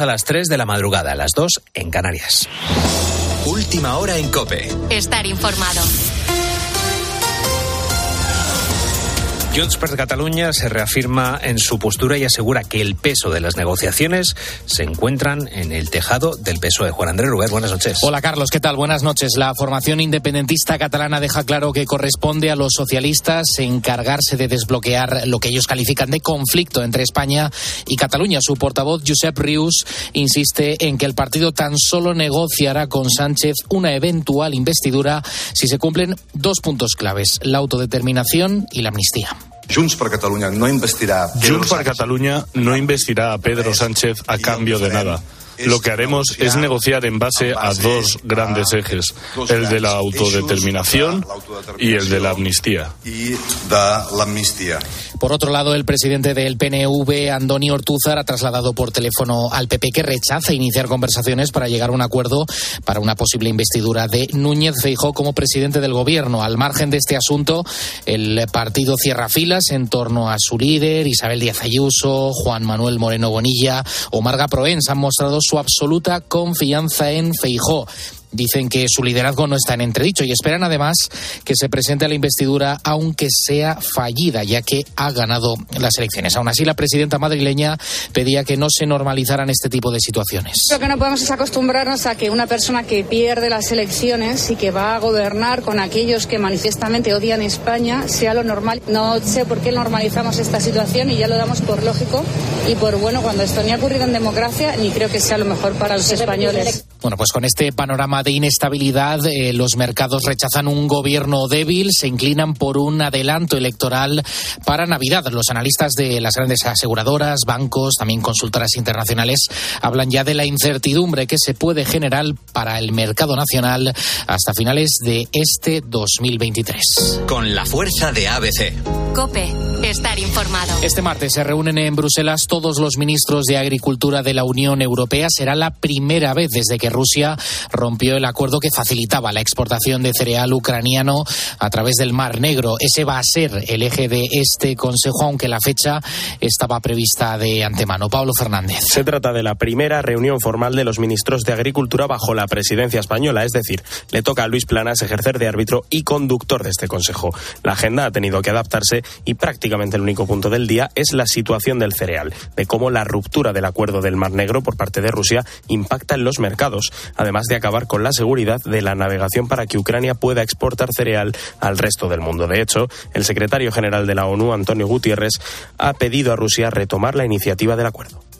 A las 3 de la madrugada, a las 2 en Canarias. Última hora en Cope. Estar informado. Junts per Catalunya se reafirma en su postura y asegura que el peso de las negociaciones se encuentran en el tejado del peso de Juan Andrés Rubén. Buenas noches. Hola Carlos, ¿qué tal? Buenas noches. La formación independentista catalana deja claro que corresponde a los socialistas encargarse de desbloquear lo que ellos califican de conflicto entre España y Cataluña. Su portavoz, Josep Rius, insiste en que el partido tan solo negociará con Sánchez una eventual investidura si se cumplen dos puntos claves, la autodeterminación y la amnistía. Junts per Catalunya no investirà... Junts per Catalunya no investirà a Pedro Sánchez a cambio de nada. Lo que haremos es negociar en base a dos grandes ejes, el de la autodeterminación y el de la amnistía. Por otro lado, el presidente del PNV, Andoni Ortúzar, ha trasladado por teléfono al PP que rechaza iniciar conversaciones para llegar a un acuerdo para una posible investidura de Núñez Feijó como presidente del gobierno. Al margen de este asunto, el partido cierra filas en torno a su líder, Isabel Díaz Ayuso, Juan Manuel Moreno Bonilla o Marga Proens han mostrado su absoluta confianza en Feijó. Dicen que su liderazgo no está en entredicho y esperan además que se presente a la investidura aunque sea fallida, ya que ha ganado las elecciones. Aún así, la presidenta madrileña pedía que no se normalizaran este tipo de situaciones. Lo que no podemos es acostumbrarnos a que una persona que pierde las elecciones y que va a gobernar con aquellos que manifiestamente odian España sea lo normal. No sé por qué normalizamos esta situación y ya lo damos por lógico y por bueno cuando esto ni ha ocurrido en democracia ni creo que sea lo mejor para los españoles. Bueno, pues con este panorama de inestabilidad, eh, los mercados rechazan un gobierno débil, se inclinan por un adelanto electoral para Navidad. Los analistas de las grandes aseguradoras, bancos, también consultoras internacionales hablan ya de la incertidumbre que se puede generar para el mercado nacional hasta finales de este 2023. Con la fuerza de ABC. Cope, estar informado. Este martes se reúnen en Bruselas todos los ministros de Agricultura de la Unión Europea. Será la primera vez desde que Rusia rompió el acuerdo que facilitaba la exportación de cereal ucraniano a través del Mar Negro. Ese va a ser el eje de este Consejo, aunque la fecha estaba prevista de antemano. Pablo Fernández. Se trata de la primera reunión formal de los ministros de Agricultura bajo la presidencia española, es decir, le toca a Luis Planas ejercer de árbitro y conductor de este Consejo. La agenda ha tenido que adaptarse y prácticamente el único punto del día es la situación del cereal, de cómo la ruptura del acuerdo del Mar Negro por parte de Rusia impacta en los mercados, además de acabar con la seguridad de la navegación para que Ucrania pueda exportar cereal al resto del mundo. De hecho, el secretario general de la ONU, Antonio Gutiérrez, ha pedido a Rusia retomar la iniciativa del acuerdo.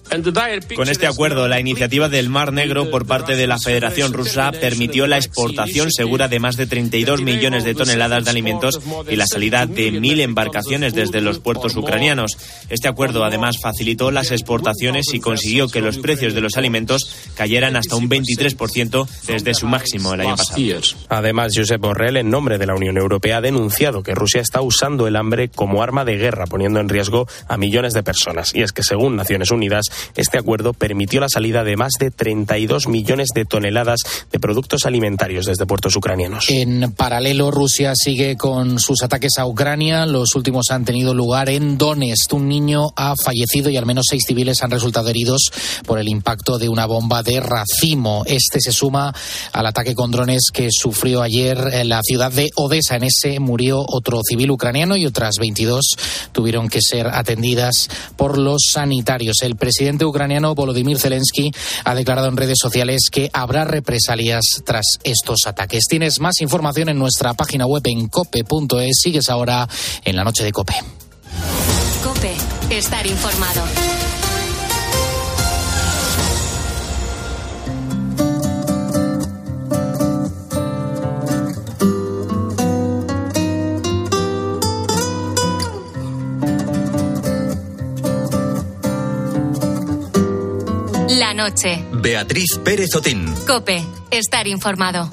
Con este acuerdo, la iniciativa del Mar Negro por parte de la Federación Rusa permitió la exportación segura de más de 32 millones de toneladas de alimentos y la salida de mil embarcaciones desde los puertos ucranianos. Este acuerdo además facilitó las exportaciones y consiguió que los precios de los alimentos cayeran hasta un 23% desde su máximo el año pasado. Además, Josep Borrell, en nombre de la Unión Europea, ha denunciado que Rusia está usando el hambre como arma de guerra, poniendo en riesgo a millones de personas. Y es que, según Naciones Unidas, este acuerdo permitió la salida de más de 32 millones de toneladas de productos alimentarios desde puertos ucranianos. En paralelo, Rusia sigue con sus ataques a Ucrania. Los últimos han tenido lugar en Donetsk. Un niño ha fallecido y al menos seis civiles han resultado heridos por el impacto de una bomba de racimo. Este se suma al ataque con drones que sufrió ayer la ciudad de Odessa. En ese murió otro civil ucraniano y otras 22 tuvieron que ser atendidas por los sanitarios. El presidente ucraniano Volodymyr Zelensky ha declarado en redes sociales que habrá represalias tras estos ataques. Tienes más información en nuestra página web en cope.es. Sigues ahora en la noche de Cope. Cope, estar informado. Noche. Beatriz Pérez Otín. Cope, estar informado.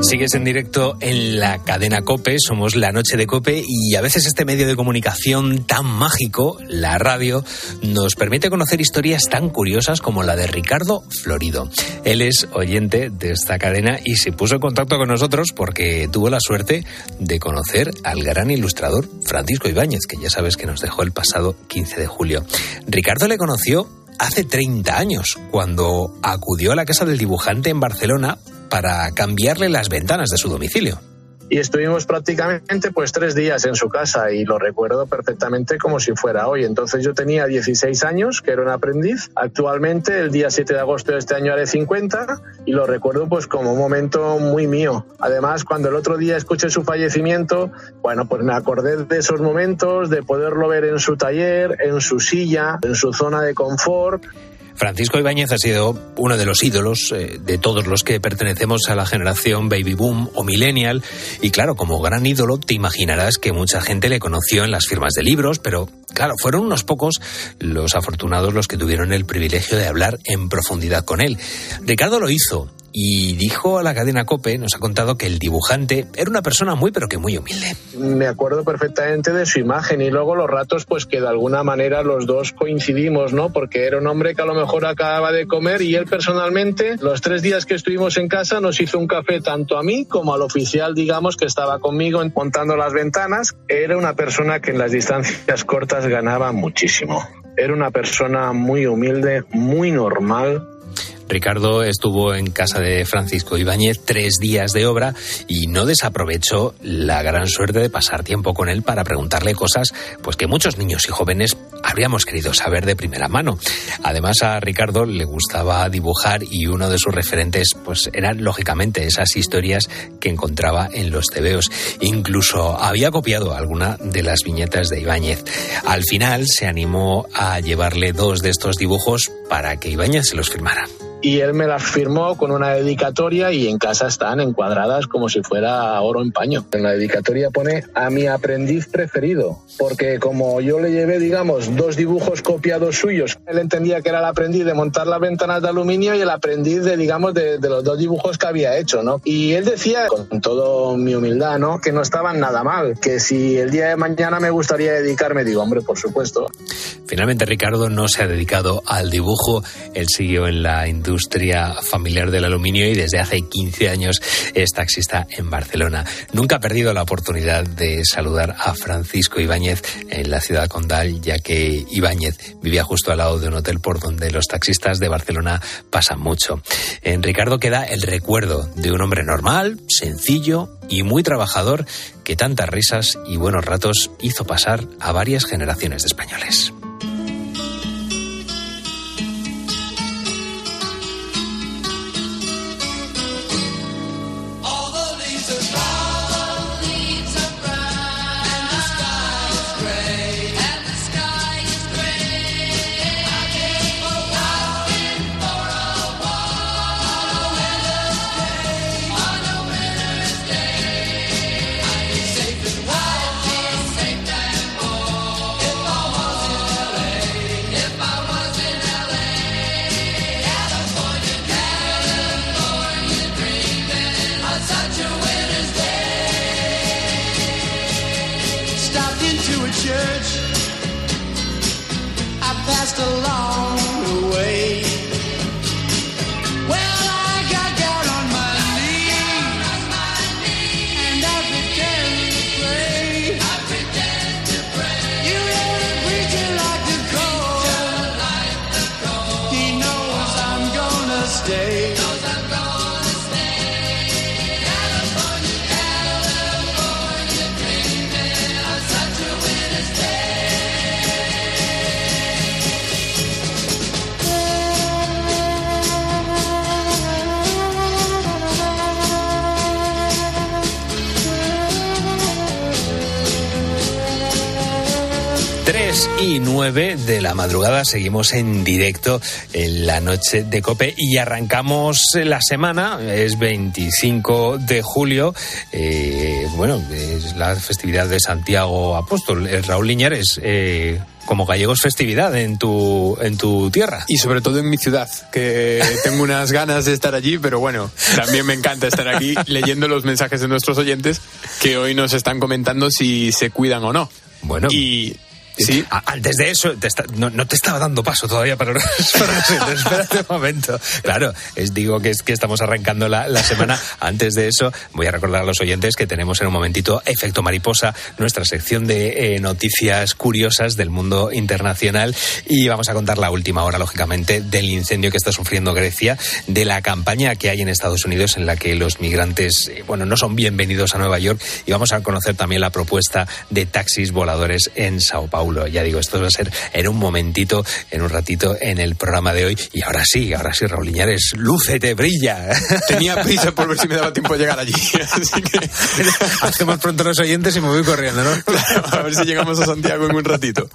Sigues en directo en la cadena Cope, somos la noche de Cope y a veces este medio de comunicación tan mágico, la radio, nos permite conocer historias tan curiosas como la de Ricardo Florido. Él es oyente de esta cadena y se puso en contacto con nosotros porque tuvo la suerte de conocer al gran ilustrador Francisco Ibáñez, que ya sabes que nos dejó el pasado 15 de julio. Ricardo le conoció hace 30 años, cuando acudió a la casa del dibujante en Barcelona para cambiarle las ventanas de su domicilio y estuvimos prácticamente pues tres días en su casa y lo recuerdo perfectamente como si fuera hoy. Entonces yo tenía 16 años, que era un aprendiz. Actualmente el día 7 de agosto de este año haré 50 y lo recuerdo pues como un momento muy mío. Además, cuando el otro día escuché su fallecimiento, bueno, pues me acordé de esos momentos, de poderlo ver en su taller, en su silla, en su zona de confort Francisco Ibáñez ha sido uno de los ídolos eh, de todos los que pertenecemos a la generación baby boom o millennial y claro, como gran ídolo te imaginarás que mucha gente le conoció en las firmas de libros, pero claro, fueron unos pocos los afortunados los que tuvieron el privilegio de hablar en profundidad con él. Ricardo lo hizo y dijo a la cadena Cope, nos ha contado que el dibujante era una persona muy pero que muy humilde. Me acuerdo perfectamente de su imagen y luego los ratos pues que de alguna manera los dos coincidimos, ¿no? Porque era un hombre que a lo mejor acababa de comer y él personalmente los tres días que estuvimos en casa nos hizo un café tanto a mí como al oficial, digamos, que estaba conmigo montando las ventanas. Era una persona que en las distancias cortas ganaba muchísimo. Era una persona muy humilde, muy normal, Ricardo estuvo en casa de Francisco Ibáñez tres días de obra y no desaprovechó la gran suerte de pasar tiempo con él para preguntarle cosas pues que muchos niños y jóvenes habríamos querido saber de primera mano. Además a Ricardo le gustaba dibujar y uno de sus referentes pues eran lógicamente esas historias que encontraba en los tebeos. Incluso había copiado alguna de las viñetas de Ibáñez. Al final se animó a llevarle dos de estos dibujos para que Ibáñez se los firmara y él me las firmó con una dedicatoria y en casa están encuadradas como si fuera oro en paño. En la dedicatoria pone a mi aprendiz preferido, porque como yo le llevé, digamos, dos dibujos copiados suyos, él entendía que era el aprendiz de montar las ventanas de aluminio y el aprendiz de, digamos, de, los dos dibujos que había hecho, ¿no? Y él decía, con toda mi humildad, ¿no? Que no estaban nada mal, que si el día de mañana me gustaría dedicarme, digo, hombre, por supuesto. Finalmente Ricardo no se ha dedicado al dibujo, él siguió en la industria industria familiar del aluminio y desde hace 15 años es taxista en Barcelona. Nunca ha perdido la oportunidad de saludar a Francisco Ibáñez en la ciudad condal, ya que Ibáñez vivía justo al lado de un hotel por donde los taxistas de Barcelona pasan mucho. En Ricardo queda el recuerdo de un hombre normal, sencillo y muy trabajador que tantas risas y buenos ratos hizo pasar a varias generaciones de españoles. Madrugada seguimos en directo en la noche de Cope y arrancamos la semana, es 25 de julio, eh, bueno, es la festividad de Santiago Apóstol. Eh, Raúl Liñares, eh, como gallegos festividad en tu, en tu tierra. Y sobre todo en mi ciudad, que tengo unas ganas de estar allí, pero bueno, también me encanta estar aquí leyendo los mensajes de nuestros oyentes que hoy nos están comentando si se cuidan o no. Bueno. Y Sí. Antes de eso, te está- no, no te estaba dando paso todavía para los, para los. Espérate un momento. Claro, es, digo que es que estamos arrancando la, la semana. Antes de eso, voy a recordar a los oyentes que tenemos en un momentito Efecto Mariposa, nuestra sección de eh, noticias curiosas del mundo internacional. Y vamos a contar la última hora, lógicamente, del incendio que está sufriendo Grecia, de la campaña que hay en Estados Unidos en la que los migrantes, eh, bueno, no son bienvenidos a Nueva York. Y vamos a conocer también la propuesta de taxis voladores en Sao Paulo. Ya digo, esto va a ser en un momentito, en un ratito, en el programa de hoy. Y ahora sí, ahora sí, Raúl Iñares, lúcete, brilla. Tenía prisa por ver si me daba tiempo de llegar allí. Así que Hacemos pronto los oyentes y me voy corriendo, ¿no? a ver si llegamos a Santiago en un ratito.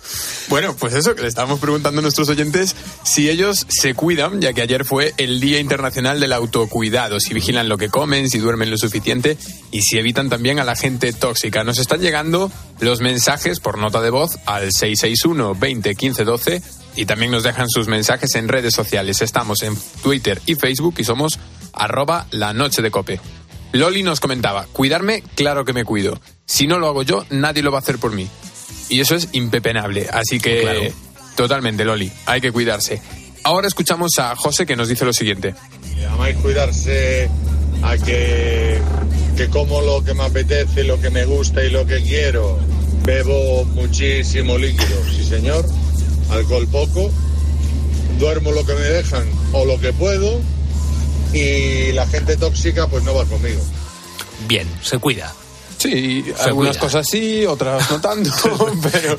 Bueno, pues eso, que le estábamos preguntando a nuestros oyentes si ellos se cuidan, ya que ayer fue el Día Internacional del Autocuidado, si vigilan lo que comen, si duermen lo suficiente y si evitan también a la gente tóxica. Nos están llegando los mensajes por nota de voz al 661 20 15 12 y también nos dejan sus mensajes en redes sociales. Estamos en Twitter y Facebook y somos arroba la noche de cope. Loli nos comentaba, cuidarme, claro que me cuido. Si no lo hago yo, nadie lo va a hacer por mí. Y eso es impepenable. Así que, Claro. totalmente, Loli, hay que cuidarse. Ahora escuchamos a José que nos dice lo siguiente. Además cuidarse a que, que como lo que me apetece, lo que me gusta y lo que quiero. Bebo muchísimo líquido, sí señor. Alcohol poco. Duermo lo que me dejan o lo que puedo. Y la gente tóxica pues no va conmigo. Bien, se cuida. Sí, Se algunas cuida. cosas sí, otras no tanto, pero...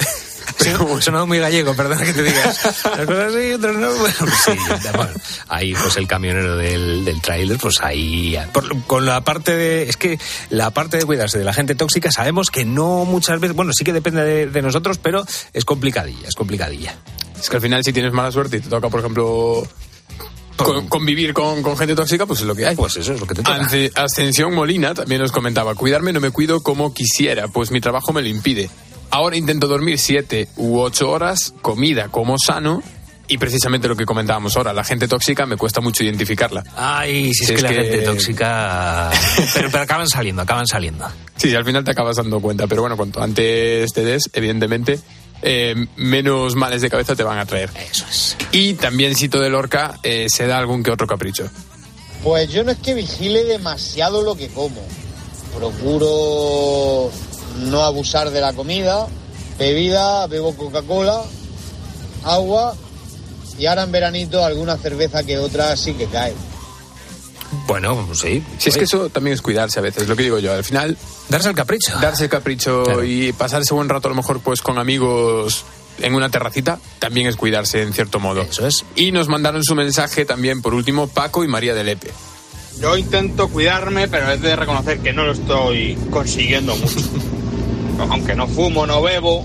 Sonado muy gallego, perdona que te digas. Las cosas sí, otras no. Bueno, pues sí, bueno, ahí pues el camionero del, del tráiler, pues ahí... por- con la parte de... Es que la parte de cuidarse de la gente tóxica sabemos que no muchas veces... Bueno, sí que depende de, de nosotros, pero es complicadilla, es complicadilla. Es que al final si tienes mala suerte y te toca, por ejemplo, con- convivir con, con gente tóxica, pues es lo que hay. Pues eso es lo que te toca. Ascensión Molina también nos comentaba, cuidarme no me cuido como quisiera, pues mi trabajo me lo impide. Ahora intento dormir siete u ocho horas, comida como sano, y precisamente lo que comentábamos ahora, la gente tóxica me cuesta mucho identificarla. Ay, si es, que, la que- gente tóxica... Pero, pero acaban saliendo, acaban saliendo. Sí, al final te acabas dando cuenta, pero bueno, cuanto antes te des, evidentemente, eh, menos males de cabeza te van a traer. Eso es. Y también Sito de Lorca eh, se da algún que otro capricho. Pues yo no es que vigile demasiado lo que como. Procuro no abusar de la comida, bebida, bebo Coca-Cola, agua y ahora en veranito alguna cerveza que otra sí que cae. Bueno, pues sí. Si es que eso también es cuidarse a veces, lo que digo yo, al final Darse el capricho. darse el capricho Claro. y pasarse buen rato a lo mejor pues con amigos en una terracita también es cuidarse en cierto modo. Eso es. Y nos mandaron su mensaje también por último Paco y María de Lepe. Yo intento cuidarme, pero es de reconocer que no lo estoy consiguiendo mucho. Aunque no fumo, no bebo,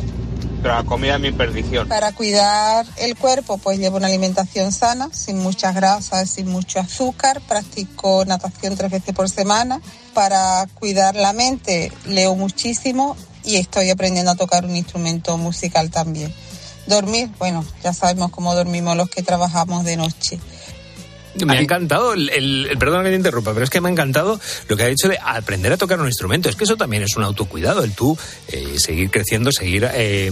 pero la comida es mi perdición. Para cuidar el cuerpo, pues llevo una alimentación sana, sin muchas grasas, sin mucho azúcar. Practico natación tres veces por semana. Para cuidar la mente, leo muchísimo y estoy aprendiendo a tocar un instrumento musical también. Dormir, bueno, ya sabemos cómo dormimos los que trabajamos de noche. Me ha encantado, el, el, el- perdona que te interrumpa, pero es que me ha encantado lo que ha dicho de aprender a tocar un instrumento. Es que eso también es un autocuidado, el tú eh, seguir creciendo, seguir eh,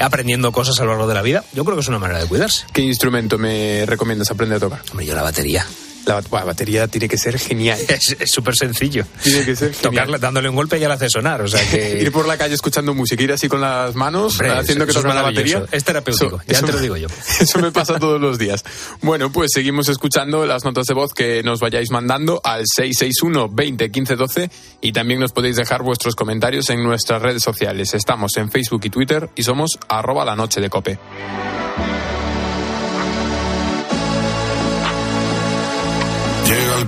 aprendiendo cosas a lo largo de la vida. Yo creo que es una manera de cuidarse. ¿Qué instrumento me recomiendas aprender a tocar? Hombre, yo la batería. La batería tiene que ser genial. Es súper sencillo. Tiene que ser genial. Tocarla dándole un golpe ya la hace sonar, o sea que... Ir por la calle escuchando música, ir así con las manos, Hombre, haciendo que eso es toca la batería. Es terapéutico, ya te lo digo yo. Eso me pasa todos los días. Bueno, pues seguimos escuchando las notas de voz que nos vayáis mandando al 661 20 15 12 y también nos podéis dejar vuestros comentarios en nuestras redes sociales. Estamos en Facebook y Twitter y somos arroba la noche de cope.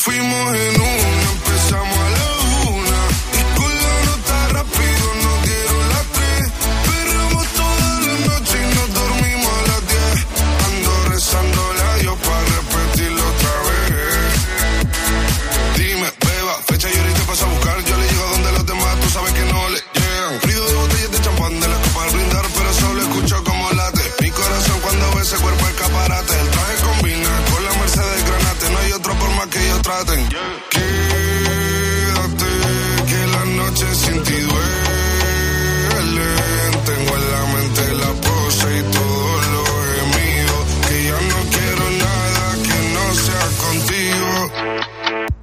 fuimos en una, laten. Quédate, que la noche sin ti duele. Tengo en la mente la pose y todos los gemidos. Que ya no quiero nada que no sea contigo.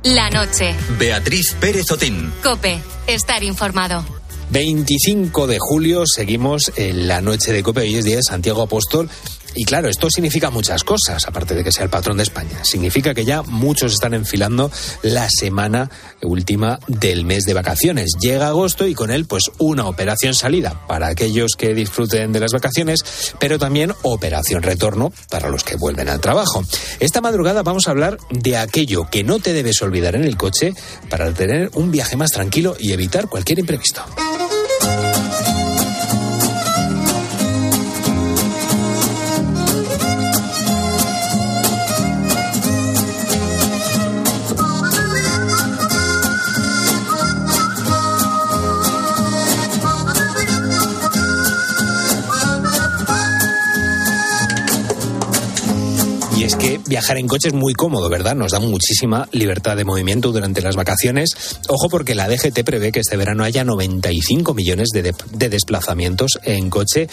La noche. Beatriz Pérez Otín. Cope. Estar informado. 25 de julio seguimos en la noche de Cope. Hoy es día de Santiago Apóstol. Y claro, esto significa muchas cosas, aparte de que sea el patrón de España. Significa que ya muchos están enfilando la semana última del mes de vacaciones. Llega agosto y con él, pues, una operación salida para aquellos que disfruten de las vacaciones, pero también operación retorno para los que vuelven al trabajo. Esta madrugada vamos a hablar de aquello que no te debes olvidar en el coche para tener un viaje más tranquilo y evitar cualquier imprevisto. Viajar en coche es muy cómodo, ¿verdad? Nos da muchísima libertad de movimiento durante las vacaciones. Ojo porque la DGT prevé que este verano haya 95 millones de, de- de desplazamientos en coche.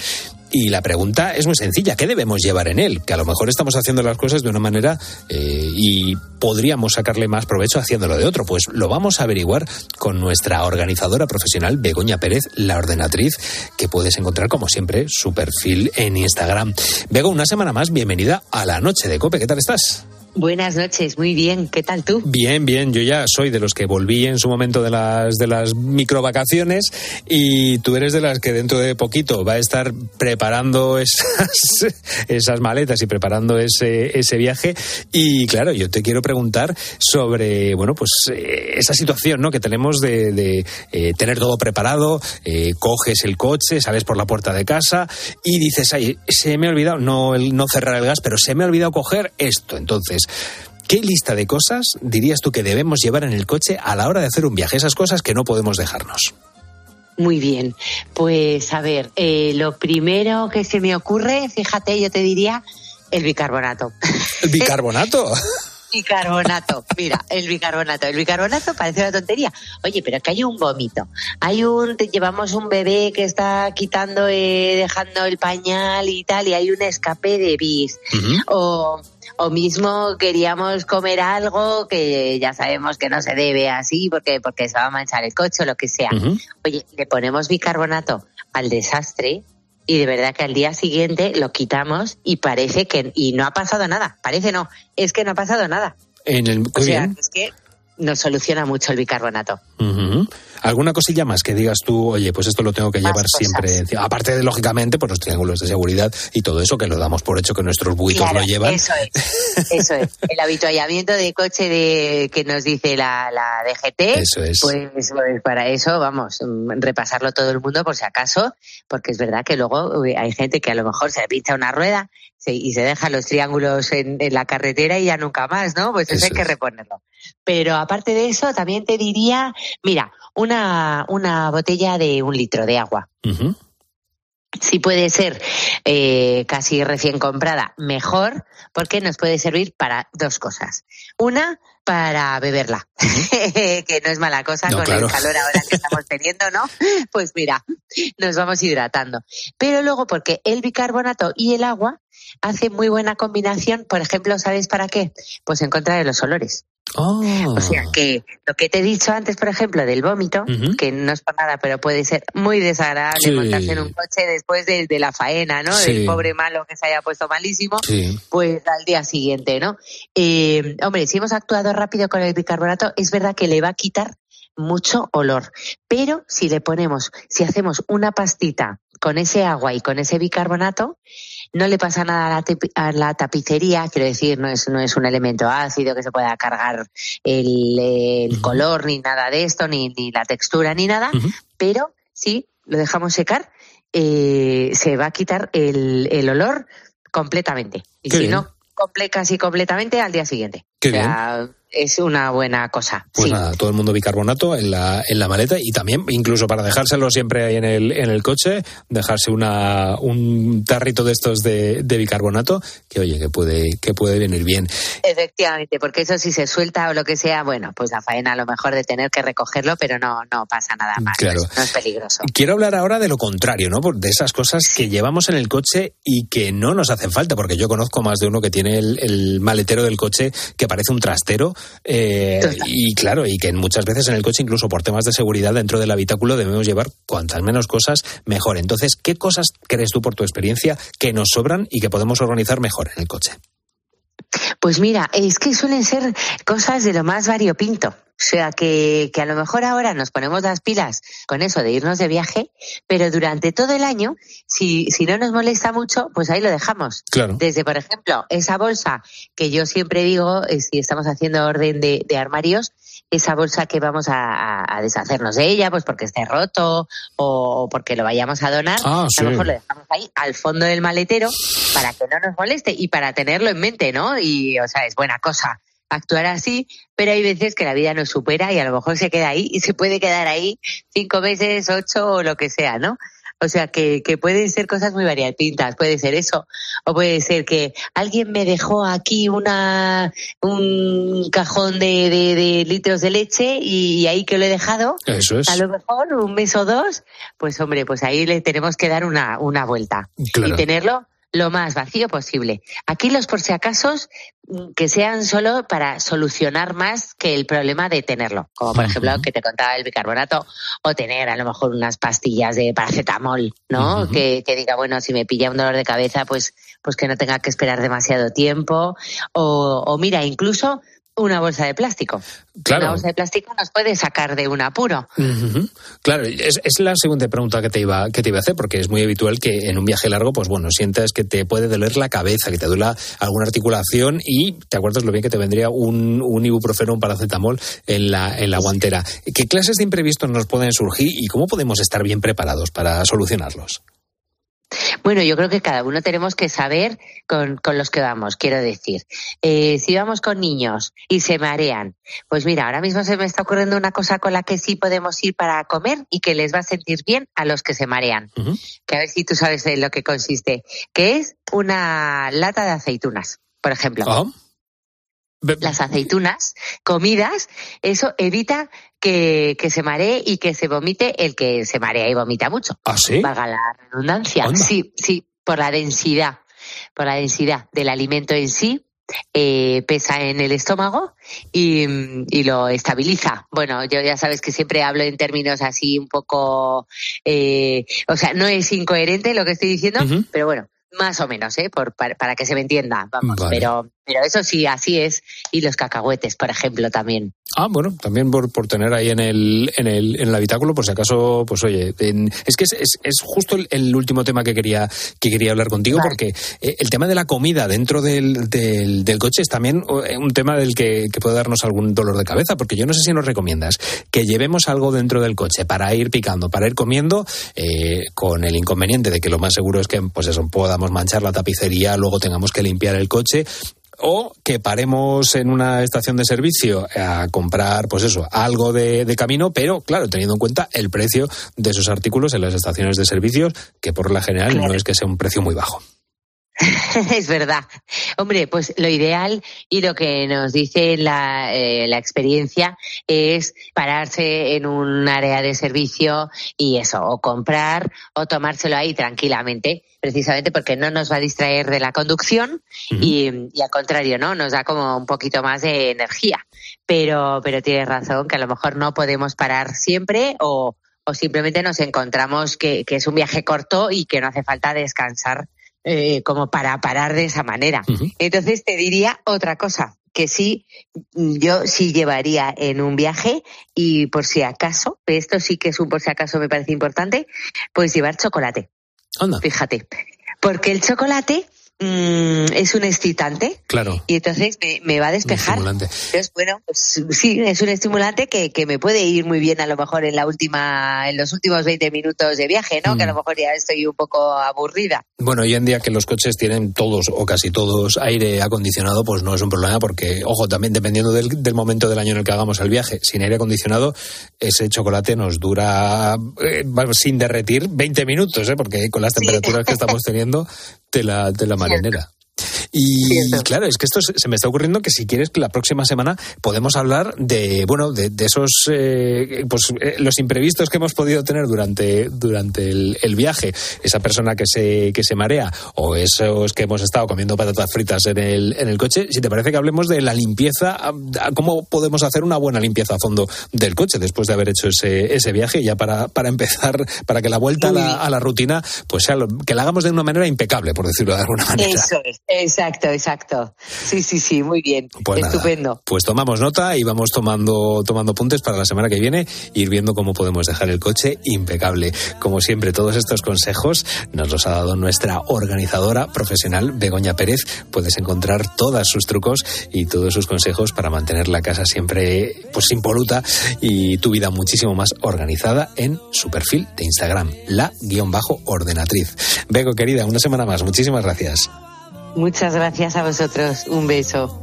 Y la pregunta es muy sencilla, ¿qué debemos llevar en él? Que a lo mejor estamos haciendo las cosas de una manera eh, y podríamos sacarle más provecho haciéndolo de otro. Pues lo vamos a averiguar con nuestra organizadora profesional, Begoña Pérez, la ordenatriz, que puedes encontrar como siempre su perfil en Instagram. Bego, una semana más, bienvenida a la noche de Cope. ¿Qué tal estás? Buenas noches, muy bien. ¿Qué tal tú? Bien, bien. Yo ya soy de los que volví en su momento de las de las microvacaciones y tú eres de las que dentro de poquito va a estar preparando esas, maletas y preparando ese, ese viaje. Y claro, yo te quiero preguntar sobre, bueno, pues eh, esa situación ¿no? que tenemos de, eh, tener todo preparado, eh, coges el coche, sales por la puerta de casa y dices, ay, se me ha olvidado no, no cerrar el gas, pero se me ha olvidado coger esto. Entonces, ¿Qué lista de cosas dirías tú que debemos llevar en el coche a la hora de hacer un viaje? Esas cosas que no podemos dejarnos. Muy bien. Pues a ver, eh, lo primero que se me ocurre, fíjate, yo te diría el bicarbonato. ¿El bicarbonato? Bicarbonato, mira, el bicarbonato. El bicarbonato parece una tontería. Oye, pero que hay un vómito. Hay un, te- llevamos un bebé que está quitando, eh, dejando el pañal y tal, y hay un escape de bis. O, o mismo queríamos comer algo que ya sabemos que no se debe así porque, porque se va a manchar el coche o lo que sea. Oye, le ponemos bicarbonato al desastre y de verdad que al día siguiente lo quitamos y parece que y no ha pasado nada. Parece no, es que no ha pasado nada. En el, O sea, bien. es que nos soluciona mucho el bicarbonato. Ujú. ¿Alguna cosilla más que digas tú, oye, pues esto lo tengo que Más llevar cosas. siempre? Aparte de, lógicamente, por los triángulos de seguridad y todo eso que lo damos por hecho que nuestros buitos Claro, lo llevan. Eso es, eso es. El habituallamiento de coche de que nos dice la, la DGT. Eso es. Pues, pues para eso, vamos, mm, repasarlo todo el mundo por si acaso, porque es verdad que luego uy, hay gente que a lo mejor se le pincha una rueda y se deja los triángulos en, en la carretera y ya nunca más, ¿no? Pues eso, hay que reponerlo. Pero aparte de eso, también te diría, mira, una, una botella de un litro de agua. Si puede ser eh, casi recién comprada, mejor, porque nos puede servir para dos cosas. Una, para beberla, que no es mala cosa No, con claro. el calor ahora que estamos teniendo, ¿no? Pues mira, nos vamos hidratando. Pero luego, porque el bicarbonato y el agua hacen muy buena combinación, por ejemplo, ¿sabes para qué? Pues en contra de los olores. O sea que lo que te he dicho antes, por ejemplo, del vómito, que no es por nada, pero puede ser muy desagradable Sí. montarse en un coche después de, de la faena, ¿no? Sí. Del pobre malo que se haya puesto malísimo, Sí. pues al día siguiente, ¿no? Eh, hombre, si hemos actuado rápido con el bicarbonato, es verdad que le va a quitar mucho olor. Pero si le ponemos, si hacemos una pastita con ese agua y con ese bicarbonato, no le pasa nada a la, tapicería, quiero decir, no es, no es un elemento ácido que se pueda cargar el, el color, ni nada de esto, ni, ni la textura, ni nada, pero si lo dejamos secar, eh, se va a quitar el, el olor completamente. Y Qué si bien. no, comple- casi completamente al día siguiente. Qué o sea, es una buena cosa. Pues sí. nada, todo el mundo bicarbonato en la, en la maleta y también, incluso para dejárselo siempre ahí en el, en el coche, dejarse una, un tarrito de estos de, de bicarbonato que, oye, que puede, que puede venir bien. Efectivamente, porque eso si se suelta o lo que sea, bueno, pues la faena a lo mejor de tener que recogerlo, pero no, no pasa nada más. Claro. No es peligroso. Quiero hablar ahora de lo contrario, ¿no? De esas cosas que llevamos en el coche y que no nos hacen falta, porque yo conozco más de uno que tiene el, el maletero del coche que parece un trastero eh, y claro, y que muchas veces en el coche, incluso por temas de seguridad dentro del habitáculo, debemos llevar cuantas menos cosas mejor. Entonces, ¿qué cosas crees tú por tu experiencia que nos sobran y que podemos organizar mejor en el coche? Pues mira, es que suelen ser cosas de lo más variopinto. O sea, que, que, a lo mejor ahora nos ponemos las pilas con eso de irnos de viaje, pero durante todo el año, si, si no nos molesta mucho, pues ahí lo dejamos. Claro. Desde, por ejemplo, esa bolsa que yo siempre digo, eh, si estamos haciendo orden de, de armarios, esa bolsa que vamos a, a, deshacernos de ella, pues porque esté roto o porque lo vayamos a donar, ah, sí. a lo mejor lo dejamos ahí al fondo del maletero para que no nos moleste y para tenerlo en mente, ¿no? Y, o sea, es buena cosa actuar así, pero hay veces que la vida nos supera y a lo mejor se queda ahí y se puede quedar ahí cinco meses, ocho o lo que sea, ¿no? O sea, que, que pueden ser cosas muy variopintas. Puede ser eso. O puede ser que alguien me dejó aquí una, un cajón de, de, de litros de leche y, y, ahí que lo he dejado. Eso es. A lo mejor un mes o dos, pues hombre, pues ahí le tenemos que dar una, una vuelta. Claro. Y tenerlo lo más vacío posible. Aquí los por si acasos que sean solo para solucionar más que el problema de tenerlo, como por ejemplo que te contaba el bicarbonato o tener a lo mejor unas pastillas de paracetamol, ¿no? Uh -huh. que, que, diga, bueno, si me pilla un dolor de cabeza, pues, pues que no tenga que esperar demasiado tiempo o, o mira, incluso una bolsa de plástico. Claro. Una bolsa de plástico nos puede sacar de un apuro. Uh -huh. Claro, es, es, la segunda pregunta que te, iba, que te iba a hacer, porque es muy habitual que en un viaje largo, pues bueno, sientas que te puede doler la cabeza, que te duela alguna articulación y te acuerdas lo bien que te vendría un, un ibuprofeno, un paracetamol en la, en la guantera. ¿Qué clases de imprevistos nos pueden surgir y cómo podemos estar bien preparados para solucionarlos? Bueno, yo creo que cada uno tenemos que saber con, con los que vamos, quiero decir. Eh, si vamos con niños y se marean, pues mira, ahora mismo se me está ocurriendo una cosa con la que sí podemos ir para comer y que les va a sentir bien a los que se marean. Uh -huh. Que a ver si tú sabes en lo que consiste, que es una lata de aceitunas, por ejemplo. Uh -huh. Las aceitunas comidas, eso evita que, que, se maree y que se vomite el que se marea y vomita mucho. ¿Ah, sí? Vaga la redundancia. Sí, sí, por la densidad, por la densidad del alimento en sí. Eh, pesa en el estómago y, y, lo estabiliza. Bueno, yo ya sabes que siempre hablo en términos así un poco, eh, o sea, no es incoherente lo que estoy diciendo, uh -huh. pero bueno, más o menos, ¿eh? Por, para, para que se me entienda, vamos. Vale. Pero, pero eso sí, así es. Y los cacahuetes, por ejemplo, también. Ah, bueno, también por, por tener ahí en el, en, el, en el habitáculo, por si acaso, pues oye, en, es que es, es, es justo el, el, último tema que quería, que quería hablar contigo, vale. porque eh, el tema de la comida dentro del, del, del, coche es también eh, un tema del que, que, puede darnos algún dolor de cabeza, porque yo no sé si nos recomiendas que llevemos algo dentro del coche para ir picando, para ir comiendo, eh, con el inconveniente de que lo más seguro es que, pues eso, podamos manchar la tapicería, luego tengamos que limpiar el coche o que paremos en una estación de servicio a comprar, pues eso, algo de, de, camino, pero claro, teniendo en cuenta el precio de esos artículos en las estaciones de servicios, que por la general claro. no es que sea un precio muy bajo. es verdad. Hombre, pues lo ideal y lo que nos dice la, eh, la, experiencia es pararse en un área de servicio y eso, o comprar o tomárselo ahí tranquilamente, precisamente porque no nos va a distraer de la conducción uh -huh. y, y, al contrario, ¿no? Nos da como un poquito más de energía. Pero, pero tienes razón que a lo mejor no podemos parar siempre o, o simplemente nos encontramos que, que es un viaje corto y que no hace falta descansar eh, como para parar de esa manera. Uh -huh. Entonces te diría otra cosa, que sí, yo sí llevaría en un viaje y por si acaso, esto sí que es un por si acaso me parece importante, pues llevar chocolate. Anda. Fíjate. Porque el chocolate mm, es un excitante. Claro. Y entonces me, me va a despejar. estimulante. Entonces, bueno, pues sí, es un estimulante que, que me puede ir muy bien a lo mejor en la última, en los últimos 20 minutos de viaje, ¿no? Mm. Que a lo mejor ya estoy un poco aburrida. Bueno, hoy en día que los coches tienen todos o casi todos aire acondicionado, pues no es un problema porque, ojo, también dependiendo del, del momento del año en el que hagamos el viaje, sin aire acondicionado, ese chocolate nos dura eh, vamos, sin derretir 20 minutos, ¿eh? porque con las temperaturas que estamos teniendo, de la, de la nigga. Y claro, es que esto se me está ocurriendo que si quieres que la próxima semana podemos hablar de, bueno, de, de esos, eh, pues eh, los imprevistos que hemos podido tener durante, durante el, el viaje. Esa persona que se, que se marea o esos que hemos estado comiendo patatas fritas en el, en el coche. Si te parece que hablemos de la limpieza, a- a cómo podemos hacer una buena limpieza a fondo del coche después de haber hecho ese, ese viaje, ya para, para empezar, para que la vuelta a la, a la rutina, pues sea lo- que la hagamos de una manera impecable, por decirlo de alguna manera. Eso es, exacto, exacto. Sí, sí, sí, muy bien. Pues nada, Estupendo. pues tomamos nota y vamos tomando, tomando puntos para la semana que viene, ir viendo cómo podemos dejar el coche impecable. Como siempre, todos estos consejos nos los ha dado nuestra organizadora profesional, Begoña Pérez. Puedes encontrar todos sus trucos y todos sus consejos para mantener la casa siempre pues impoluta y tu vida muchísimo más organizada en su perfil de Instagram, la-ordenatriz. Bego, querida, una semana más. Muchísimas gracias. Muchas gracias a vosotros. Un beso.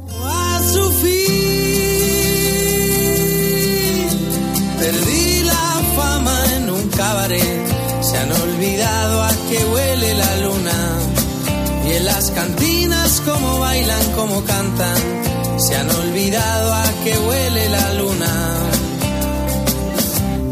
Perdí la fama en un cabaret. Se han olvidado a que huele la luna. Y en las cantinas como bailan, como cantan. Se han olvidado a que huele la luna.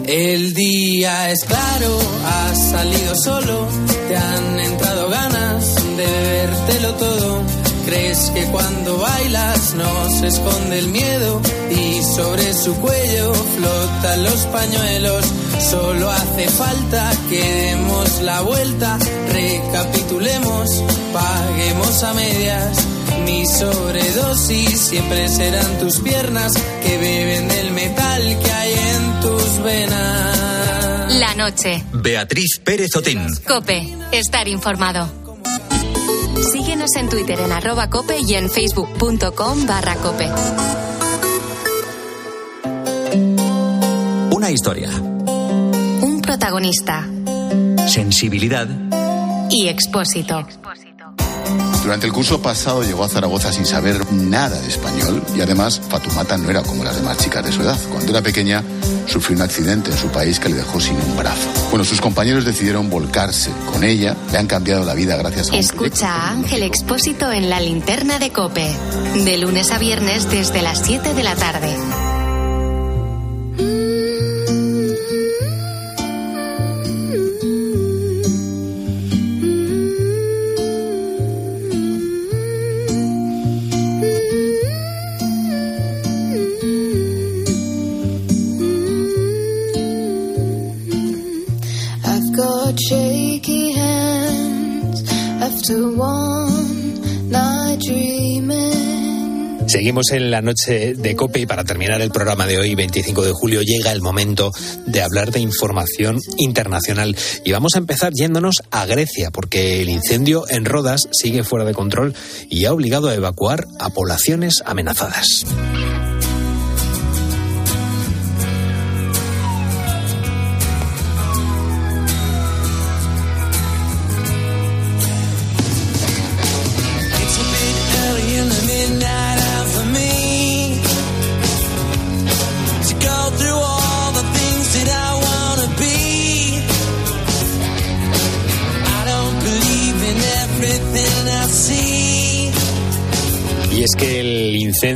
El día es claro, has salido solo, te han entrado ganas bebértelo todo. Crees que cuando bailas no se esconde el miedo y sobre su cuello flotan los pañuelos. Solo hace falta que demos la vuelta, recapitulemos, paguemos a medias. Mi sobredosis siempre serán tus piernas que beben del metal que hay en tus venas. La noche. Beatriz Pérez Otín. Cope. Estar informado. Síguenos en Twitter en arroba cope y en facebook.com barra cope. Una historia. Un protagonista Sensibilidad. y expósito. Durante el curso pasado llegó a Zaragoza sin saber nada de español y además Fatumata no era como las demás chicas de su edad. Cuando era pequeña sufrió un accidente en su país que le dejó sin un brazo. Bueno, sus compañeros decidieron volcarse con ella, le han cambiado la vida gracias a un Escucha a Ángel Expósito en la linterna de Cope. De lunes a viernes desde las 7 de la tarde. En la noche de Cope y para terminar el programa de hoy, 25 de julio, llega el momento de hablar de información internacional. Y vamos a empezar yéndonos a Grecia, porque el incendio en Rodas sigue fuera de control y ha obligado a evacuar a poblaciones amenazadas.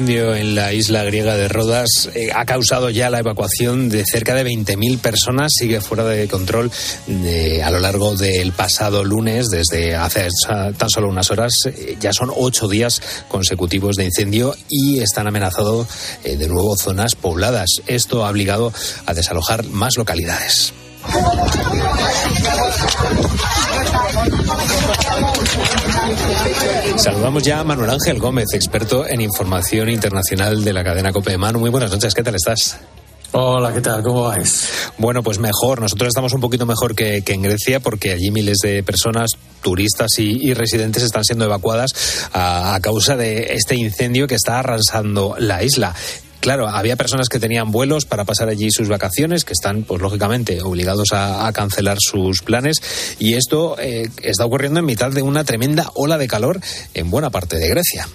Incendio en la isla griega de Rodas eh, ha causado ya la evacuación de cerca de 20.000 personas. Sigue fuera de control de- a lo largo del pasado lunes, desde hace tan solo unas horas. eh, ya son ocho días consecutivos de incendio y están amenazados eh, de nuevo zonas pobladas. Esto ha obligado a desalojar más localidades. Saludamos ya a Manuel Ángel Gómez, experto en información internacional de la cadena COPE. Manu, muy buenas noches, ¿qué tal estás? Hola, ¿qué tal? ¿Cómo vais? Bueno, pues mejor. Nosotros estamos un poquito mejor que, que en Grecia porque allí miles de personas turistas y, residentes están siendo evacuadas a, a causa de este incendio que está arrasando la isla claro, había personas que tenían vuelos para pasar allí sus vacaciones, que están, pues lógicamente, obligados a, cancelar sus planes. Y esto eh, está ocurriendo en mitad de una tremenda ola de calor en buena parte de Grecia.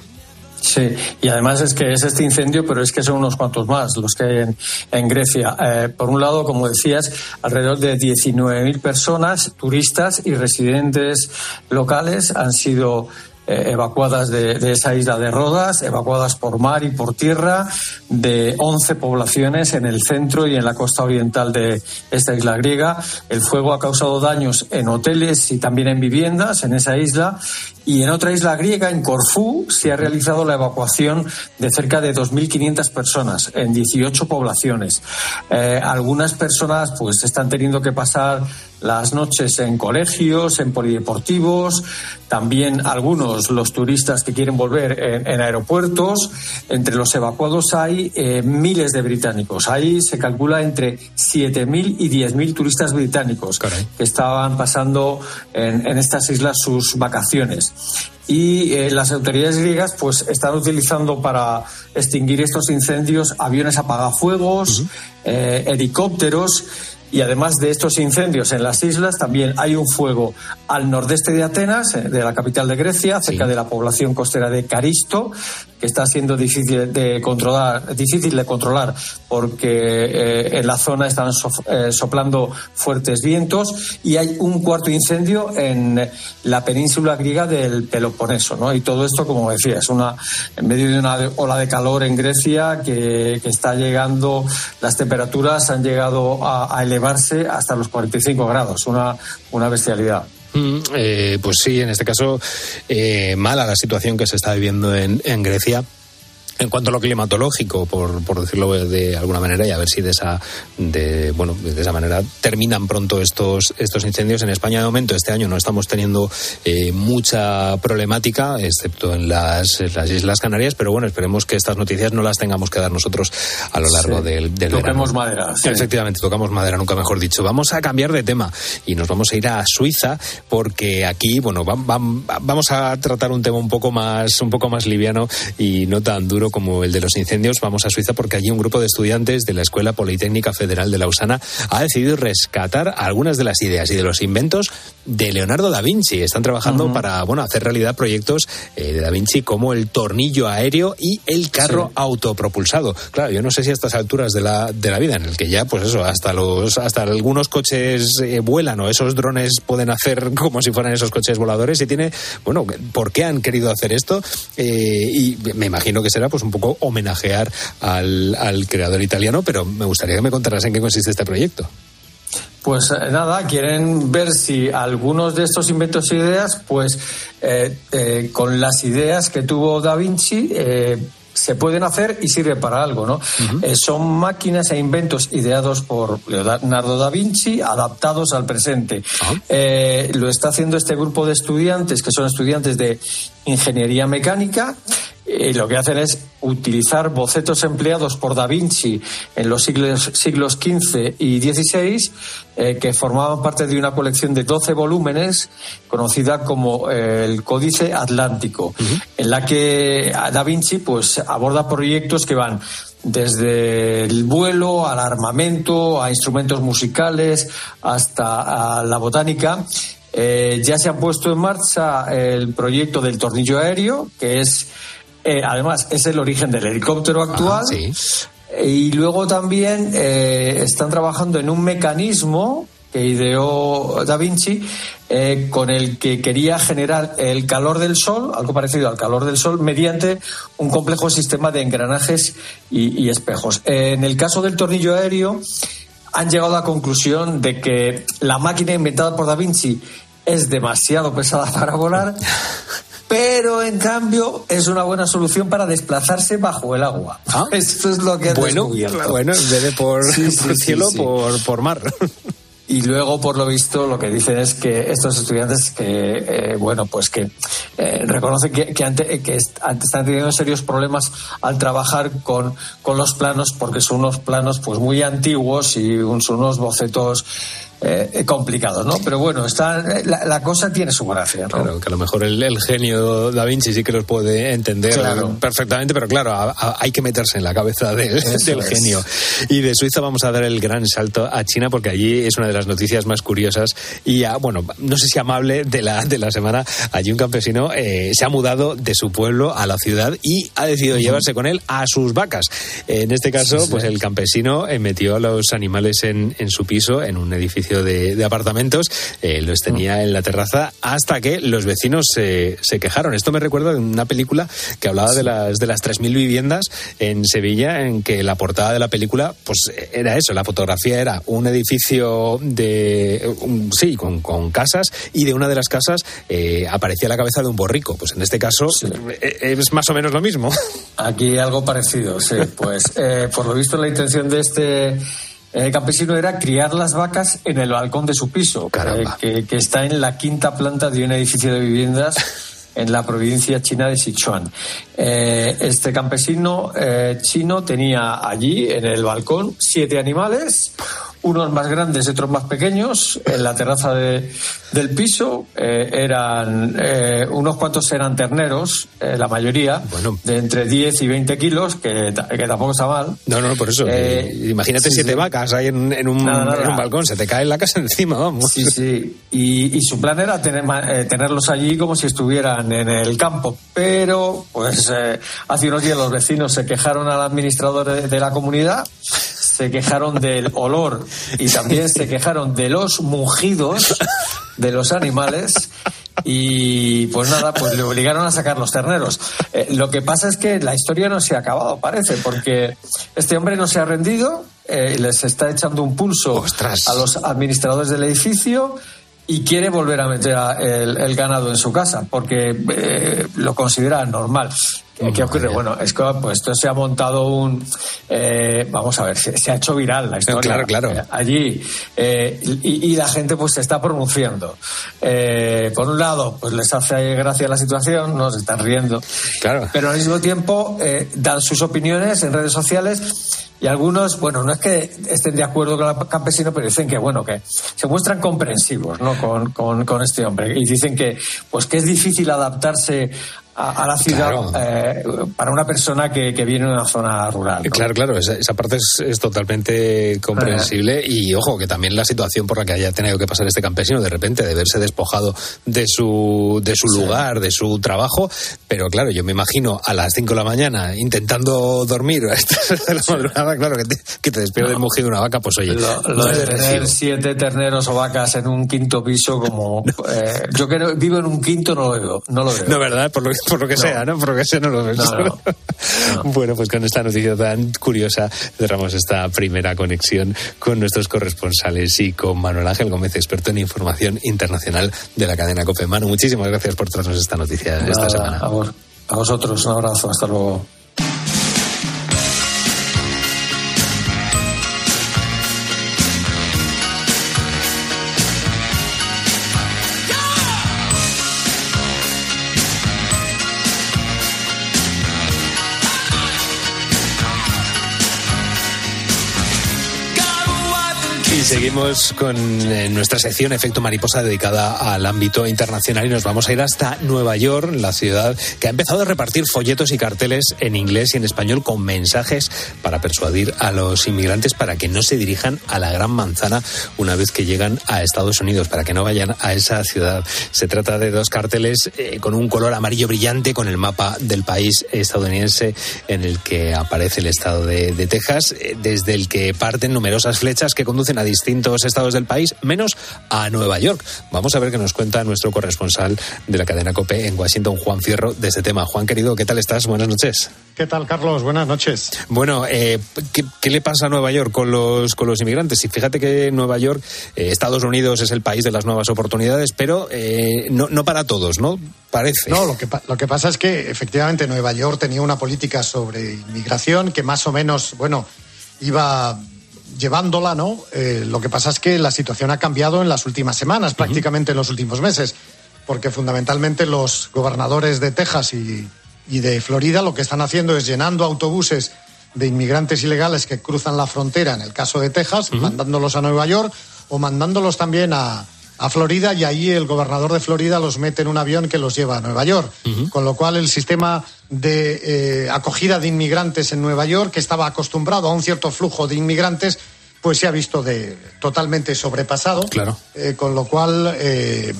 Sí, y además es que es este incendio, pero es que son unos cuantos más los que hay en, Grecia. Eh, por un lado, como decías, alrededor de 19.000 personas, turistas y residentes locales han sido eh, evacuadas de, esa isla de Rodas, evacuadas por mar y por tierra, de 11 poblaciones en el centro y en la costa oriental de esta isla griega. El fuego ha causado daños en hoteles y también en viviendas en esa isla. Y en otra isla griega, en Corfú, se ha realizado la evacuación de cerca de 2.500 personas en 18 poblaciones. Eh, algunas personas pues están teniendo que pasar las noches en colegios, en polideportivos, también algunos, los turistas que quieren volver en, aeropuertos. Entre los evacuados hay eh, miles de británicos. Ahí se calcula entre 7.000 y 10.000 turistas británicos que estaban pasando en, estas islas sus vacaciones y eh, las autoridades griegas pues están utilizando para extinguir estos incendios aviones apagafuegos, eh, helicópteros y además de estos incendios en las islas, también hay un fuego al nordeste de Atenas, eh, de la capital de Grecia, cerca de la población costera de Caristo, que está siendo difícil de controlar, difícil de controlar porque eh, en la zona están eh, soplando fuertes vientos y hay un cuarto incendio en la península griega del Peloponeso, ¿no? Y todo esto, como decía, es una en medio de una ola de calor en Grecia que, está llegando, las temperaturas han llegado a, elevarse hasta los 45 grados, una, una bestialidad. Mm, eh, pues sí, en este caso, eh, mala la situación que se está viviendo en, en Grecia en cuanto a lo climatológico, por, por decirlo de alguna manera, y a ver si de esa, de, bueno, de esa manera terminan pronto estos, estos incendios. En España, de momento, este año no estamos teniendo eh, mucha problemática, excepto en las, las, Islas Canarias, pero bueno, esperemos que estas noticias no las tengamos que dar nosotros a lo largo del, del Tocamos madera. Efectivamente, tocamos madera, nunca mejor dicho. Vamos a cambiar de tema y nos vamos a ir a Suiza, porque aquí, bueno, vamos a tratar un tema un poco más, un poco más liviano y no tan duro como el de los incendios, vamos a Suiza porque allí un grupo de estudiantes de la Escuela Politécnica Federal de Lausana ha decidido rescatar algunas de las ideas y de los inventos de Leonardo da Vinci. Están trabajando para bueno, hacer realidad proyectos eh, de da Vinci como el tornillo aéreo y el carro autopropulsado. Claro, yo no sé si a estas alturas de la, de la vida, en el que ya, pues eso, hasta los hasta algunos coches eh, vuelan o esos drones pueden hacer como si fueran esos coches voladores y tiene, bueno, ¿por qué han querido hacer esto? Eh, y me imagino que será pues un poco homenajear al, al creador italiano, pero me gustaría que me contaras en qué consiste este proyecto. Pues eh, nada, quieren ver si algunos de estos inventos e ideas, pues eh, eh, con las ideas que tuvo Da Vinci, se pueden hacer y sirven para algo, ¿no? son máquinas e inventos ideados por Leonardo da Vinci, adaptados al presente. Ah. lo está haciendo este grupo de estudiantes, que son estudiantes de ingeniería mecánica, y lo que hacen es utilizar bocetos empleados por Da Vinci en los siglos, siglos XV y XVI, eh, que formaban parte de una colección de 12 volúmenes conocida como eh, el Códice Atlántico, en la que Da Vinci pues, aborda proyectos que van desde el vuelo al armamento, a instrumentos musicales, hasta a la botánica. Eh, ya se ha puesto en marcha el proyecto del tornillo aéreo, que es eh, además, es el origen del helicóptero actual. Y luego también eh, están trabajando en un mecanismo que ideó Da Vinci, eh, con el que quería generar el calor del Sol, algo parecido al calor del Sol, mediante un complejo sistema de engranajes y, y espejos. en el caso del tornillo aéreo, han llegado a la conclusión de que la máquina inventada por Da Vinci es demasiado pesada para volar pero en cambio es una buena solución para desplazarse bajo el agua. Ah. Esto es lo que bueno, Bueno, en vez de por, cielo, por, por mar. Y luego, por lo visto, lo que dicen es que estos estudiantes que, eh, bueno, pues que eh, reconocen que, que, que están teniendo serios problemas al trabajar con, con los planos, porque son unos planos pues muy antiguos y son unos bocetos eh, complicados, ¿no? Pero bueno, está, la, la cosa tiene su gracia, ¿no? Claro, que a lo mejor el, el genio Da Vinci sí que los puede entender Claro. perfectamente, pero claro, a- a- hay que meterse en la cabeza del, genio. Y de Suiza vamos a dar el gran salto a China porque allí es una de las noticias más curiosas y, ah, bueno, no sé si amable de la, de la semana. Allí un campesino eh, se ha mudado de su pueblo a la ciudad y ha decidido llevarse con él a sus vacas. En este caso, pues el campesino eh, metió a los animales en, en su piso, en un edificio de, de apartamentos, eh, los tenía en la terraza hasta que los vecinos se, se quejaron. Esto me recuerda de una película que hablaba de las de las 3.000 viviendas en Sevilla, en que la portada de la película pues era eso, la fotografía era un edificio de, un- sí, con, con casas y de una de las casas eh, aparecía la cabeza de un borrico. Pues en este caso eh, es más o menos lo mismo. Aquí algo parecido, sí. Pues eh, por lo visto la intención de este eh, campesino era criar las vacas en el balcón de su piso, eh, que, que está en la quinta planta de un edificio de viviendas en la provincia china de Sichuan. Eh, este campesino eh, chino tenía allí en el balcón siete animales, unos más grandes y otros más pequeños. En la terraza de- del piso eh, eran eh, unos cuantos eran terneros, eh, la mayoría, de entre 10 y 20 kilos, que, que tampoco está mal. No, no, por eso. Eh, eh, imagínate sí, siete sí. vacas ahí en, en un, Nada, nada. en un balcón, se te cae la casa encima, vamos. Sí, sí. Y, y su plan era tener, eh, tenerlos allí como si estuvieran en el campo. Pero, pues, eh, hace unos días los vecinos se quejaron al administrador de, de la comunidad, se quejaron del olor y también se quejaron de los mugidos de los animales. Y pues nada, pues le obligaron a sacar los terneros. Eh, lo que pasa es que la historia no se ha acabado, parece, porque este hombre no se ha rendido, eh, les está echando un pulso a los administradores del edificio y quiere volver a meter a- el, el ganado en su casa porque eh, lo considera normal. ¿Qué, qué ocurre? Bueno, es que pues, esto se ha montado un. eh, vamos a ver, se, se ha hecho viral la historia. Claro, claro. eh, allí. eh, y, y la gente pues se está pronunciando. Por un lado, pues les hace gracia la situación, no se están riendo. Claro. Pero al mismo tiempo eh, dan sus opiniones en redes sociales y algunos, bueno, no es que estén de acuerdo con el campesino, pero dicen que, bueno, que se muestran comprensivos, ¿no? Con, con, con este hombre. Y dicen que, pues que es difícil adaptarse a, a la ciudad Claro. eh, para una persona que, que viene de una zona rural. ¿no? Claro, claro, esa, esa parte es, es totalmente comprensible y ojo que también la situación por la que haya tenido que pasar este campesino de repente de verse despojado de su de su lugar, de su trabajo, pero claro, yo me imagino a las 5 de la mañana intentando dormir a estas de la madrugada, claro, que te, que te despierte el mugido de una vaca, pues oye, Lo, lo no de tener siete terneros o vacas en un quinto piso, como eh, yo que no- vivo en un quinto, no lo veo. No lo veo. No, ¿verdad? Por lo, por lo que No. sea, ¿no? Por lo que sea, no lo ves. No, no. Bueno, pues con esta noticia tan curiosa cerramos esta primera conexión con nuestros corresponsales y con Manuel Ángel Gómez, experto en información internacional de la cadena COPE. Manu, muchísimas gracias por traernos esta noticia esta semana. A, vos- a vosotros, un abrazo, hasta luego. Seguimos con eh, nuestra sección Efecto Mariposa dedicada al ámbito internacional y nos vamos a ir hasta Nueva York, la ciudad que ha empezado a repartir folletos y carteles en inglés y en español con mensajes para persuadir a los inmigrantes para que no se dirijan a la Gran Manzana una vez que llegan a Estados Unidos, para que no vayan a esa ciudad. Se trata de dos carteles eh, con un color amarillo brillante con el mapa del país estadounidense en el que aparece el estado de, de Texas, eh, desde el que parten numerosas flechas que conducen a distintos estados del país, menos a Nueva York. Vamos a ver qué nos cuenta nuestro corresponsal de la cadena COPE en Washington, Juan Fierro, de este tema. Juan, querido, ¿qué tal estás? Buenas noches. ¿Qué tal, Carlos? Buenas noches. Bueno, eh, ¿qué, qué le pasa a Nueva York con los, con los inmigrantes? Y fíjate que Nueva York, eh, Estados Unidos es el país de las nuevas oportunidades, pero eh, no, no para todos, ¿no? Parece. No, lo que, lo que pasa es que efectivamente Nueva York tenía una política sobre inmigración que más o menos, bueno, iba llevándola, ¿no? Eh, lo que pasa es que la situación ha cambiado en las últimas semanas, prácticamente en los últimos meses, porque fundamentalmente los gobernadores de Texas y, y de Florida lo que están haciendo es llenando autobuses de inmigrantes ilegales que cruzan la frontera, en el caso de Texas, mandándolos a Nueva York, o mandándolos también a, a Florida y ahí el gobernador de Florida los mete en un avión que los lleva a Nueva York. Con lo cual el sistema de eh, acogida de inmigrantes en Nueva York, que estaba acostumbrado a un cierto flujo de inmigrantes, pues se ha visto de, totalmente sobrepasado. Claro. Eh, con lo cual eh,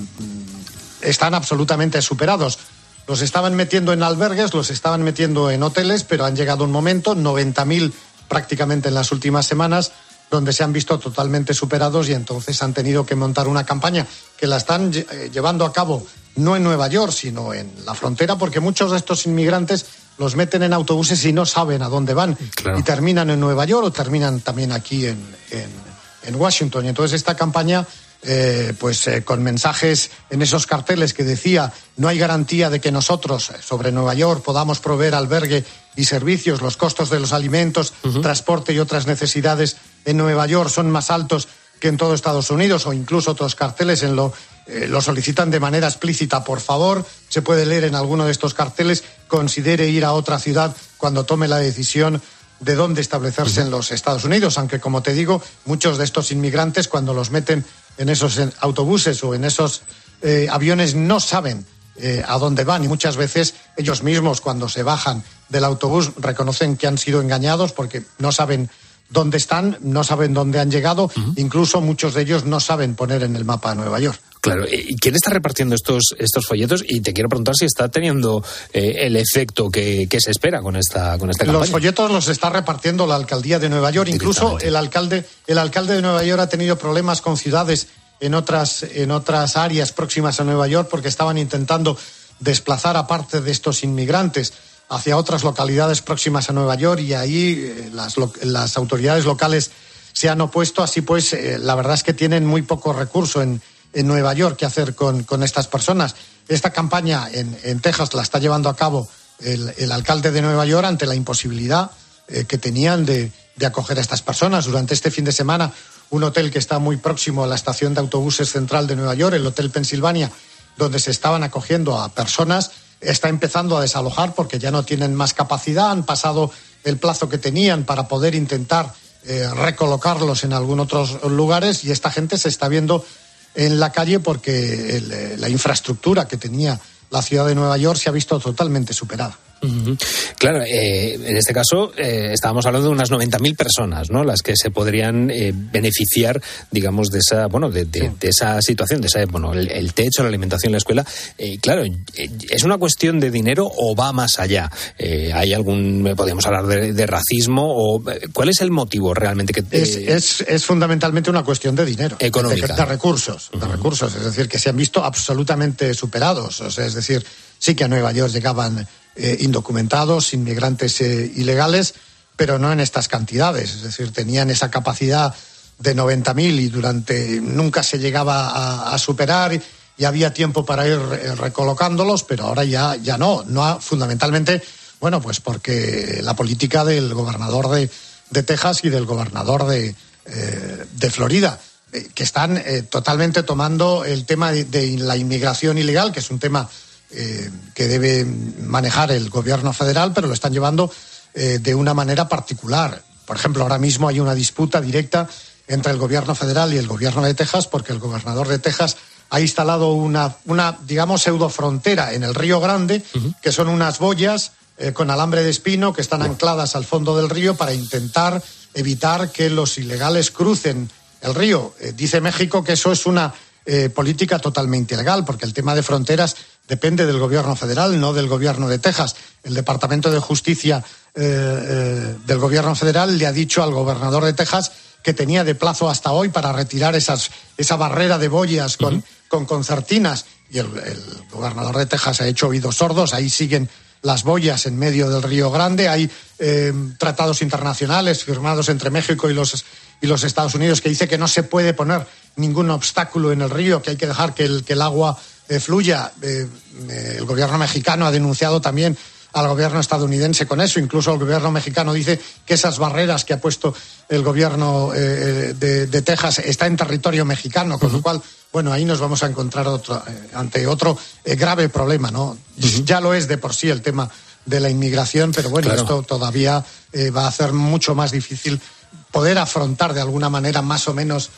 están absolutamente superados. Los estaban metiendo en albergues, los estaban metiendo en hoteles, pero han llegado un momento, 90.000 prácticamente en las últimas semanas, donde se han visto totalmente superados y entonces han tenido que montar una campaña que la están eh, llevando a cabo no en Nueva York, sino en la frontera, porque muchos de estos inmigrantes los meten en autobuses y no saben a dónde van. Y terminan en Nueva York o terminan también aquí en, en, en Washington. Y entonces esta campaña eh, pues eh, con mensajes en esos carteles que decía no hay garantía de que nosotros sobre Nueva York podamos proveer albergue y servicios, los costos de los alimentos, transporte y otras necesidades en Nueva York son más altos que en todo Estados Unidos o incluso otros carteles en lo, eh, lo solicitan de manera explícita. Por favor, se puede leer en alguno de estos carteles, considere ir a otra ciudad cuando tome la decisión de dónde establecerse en los Estados Unidos, aunque como te digo, muchos de estos inmigrantes cuando los meten en esos autobuses o en esos eh, aviones no saben eh, a dónde van y muchas veces ellos mismos cuando se bajan del autobús reconocen que han sido engañados porque no saben dónde están, no saben dónde han llegado, incluso muchos de ellos no saben poner en el mapa Nueva York. Claro, ¿y quién está repartiendo estos, estos folletos? Y te quiero preguntar si está teniendo eh, el efecto que, que, se espera con esta, con esta campaña. Los folletos los está repartiendo la alcaldía de Nueva York. Incluso el alcalde, el alcalde de Nueva York ha tenido problemas con ciudades en otras, en otras áreas próximas a Nueva York porque estaban intentando desplazar a parte de estos inmigrantes hacia otras localidades próximas a Nueva York y ahí eh, las, autoridades locales se han opuesto. Así pues, eh, la verdad es que tienen muy poco recurso en, Nueva York que hacer con, estas personas. Esta campaña en, Texas la está llevando a cabo el, el, alcalde de Nueva York ante la imposibilidad eh, que tenían de, de acoger a estas personas. Durante este fin de semana, un hotel que está muy próximo a la estación de autobuses central de Nueva York, el Hotel Pensilvania, donde se estaban acogiendo a personas, está empezando a desalojar porque ya no tienen más capacidad, han pasado el plazo que tenían para poder intentar eh, recolocarlos en algún otros lugares y esta gente se está viendo en la calle porque el, la infraestructura que tenía la ciudad de Nueva York se ha visto totalmente superada. Uh -huh. Claro, eh, en este caso eh, estábamos hablando de unas 90.000 personas, ¿no? Las que se podrían eh, beneficiar, digamos, de esa, bueno, de, de, de, esa situación, de esa, bueno, el, el techo, la alimentación, la escuela. Eh, claro, ¿es una cuestión de dinero o va más allá? ¿Hay algún, podríamos hablar de, de, racismo o cuál es el motivo realmente que es, es, es, fundamentalmente una cuestión de dinero, económica, de, de recursos, uh -huh. de recursos, es decir, que se han visto absolutamente superados, o sea, es decir, sí que a Nueva York llegaban eh, indocumentados, inmigrantes eh, ilegales, pero no en estas cantidades. Es decir, tenían esa capacidad de 90.000 y durante nunca se llegaba a, superar y, había tiempo para ir eh, recolocándolos, pero ahora ya, ya no. no fundamentalmente, bueno, pues porque la política del gobernador de, de Texas y del gobernador de, de Florida que están totalmente tomando el tema de la inmigración ilegal, que es un tema eh, que debe manejar el gobierno federal, pero lo están llevando eh, de una manera particular. Por ejemplo, ahora mismo hay una disputa directa entre el gobierno federal y el gobierno de Texas, porque el gobernador de Texas ha instalado una, una digamos, pseudofrontera en el Río Grande, uh -huh. que son unas boyas eh, con alambre de espino que están ancladas al fondo del río para intentar evitar que los ilegales crucen el río. Eh, dice México que eso es una eh, política totalmente ilegal, porque el tema de fronteras depende del gobierno federal, no del gobierno de Texas. El Departamento de Justicia eh, eh, del gobierno federal le ha dicho al gobernador de Texas que tenía de plazo hasta hoy para retirar esas, esa barrera de boyas con, uh -huh. con concertinas. Y el, el, gobernador de Texas ha hecho oídos sordos. Ahí siguen las boyas en medio del Río Grande. Hay eh, tratados internacionales firmados entre México y los, y los Estados Unidos que dice que no se puede poner ningún obstáculo en el río, que hay que dejar que el, que el agua eh, fluya. Eh, eh, el gobierno mexicano ha denunciado también al gobierno estadounidense con eso. Incluso el gobierno mexicano dice que esas barreras que ha puesto el gobierno eh, de, de, Texas está en territorio mexicano, con uh -huh. lo cual, bueno, ahí nos vamos a encontrar otro, eh, ante otro eh, grave problema, ¿no? Uh -huh. Ya lo es de por sí el tema de la inmigración, pero bueno, claro. esto todavía va a hacer mucho más difícil poder afrontar de alguna manera más o menos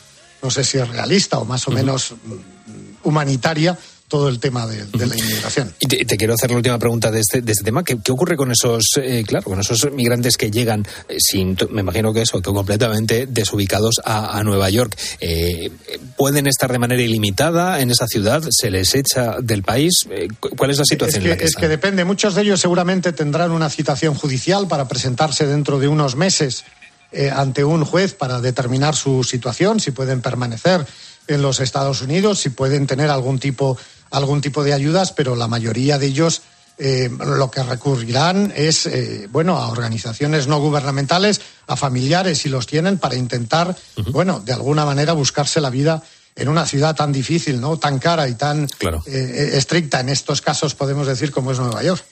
no sé si es realista o más o menos mm, humanitaria todo el tema de, de la inmigración. Y te, te quiero hacer la última pregunta de este, de este tema. ¿Qué, qué ocurre con esos, eh, claro, con esos migrantes que llegan eh, sin, me imagino que eso, que completamente desubicados a, a Nueva York? Eh, ¿Pueden estar de manera ilimitada en esa ciudad? ¿Se les echa del país? Eh, cu- ¿Cuál es la situación Es en la que, que es están? que depende. Muchos de ellos seguramente tendrán una citación judicial para presentarse dentro de unos meses ante un juez para determinar su situación, si pueden permanecer en los Estados Unidos, si pueden tener algún tipo, algún tipo de ayudas, pero la mayoría de ellos eh, lo que recurrirán es eh, bueno a organizaciones no gubernamentales, a familiares si los tienen, para intentar, bueno, de alguna manera buscarse la vida en una ciudad tan difícil, ¿no? Tan cara y tan Claro. eh, eh, estricta en estos casos, podemos decir, como es Nueva York.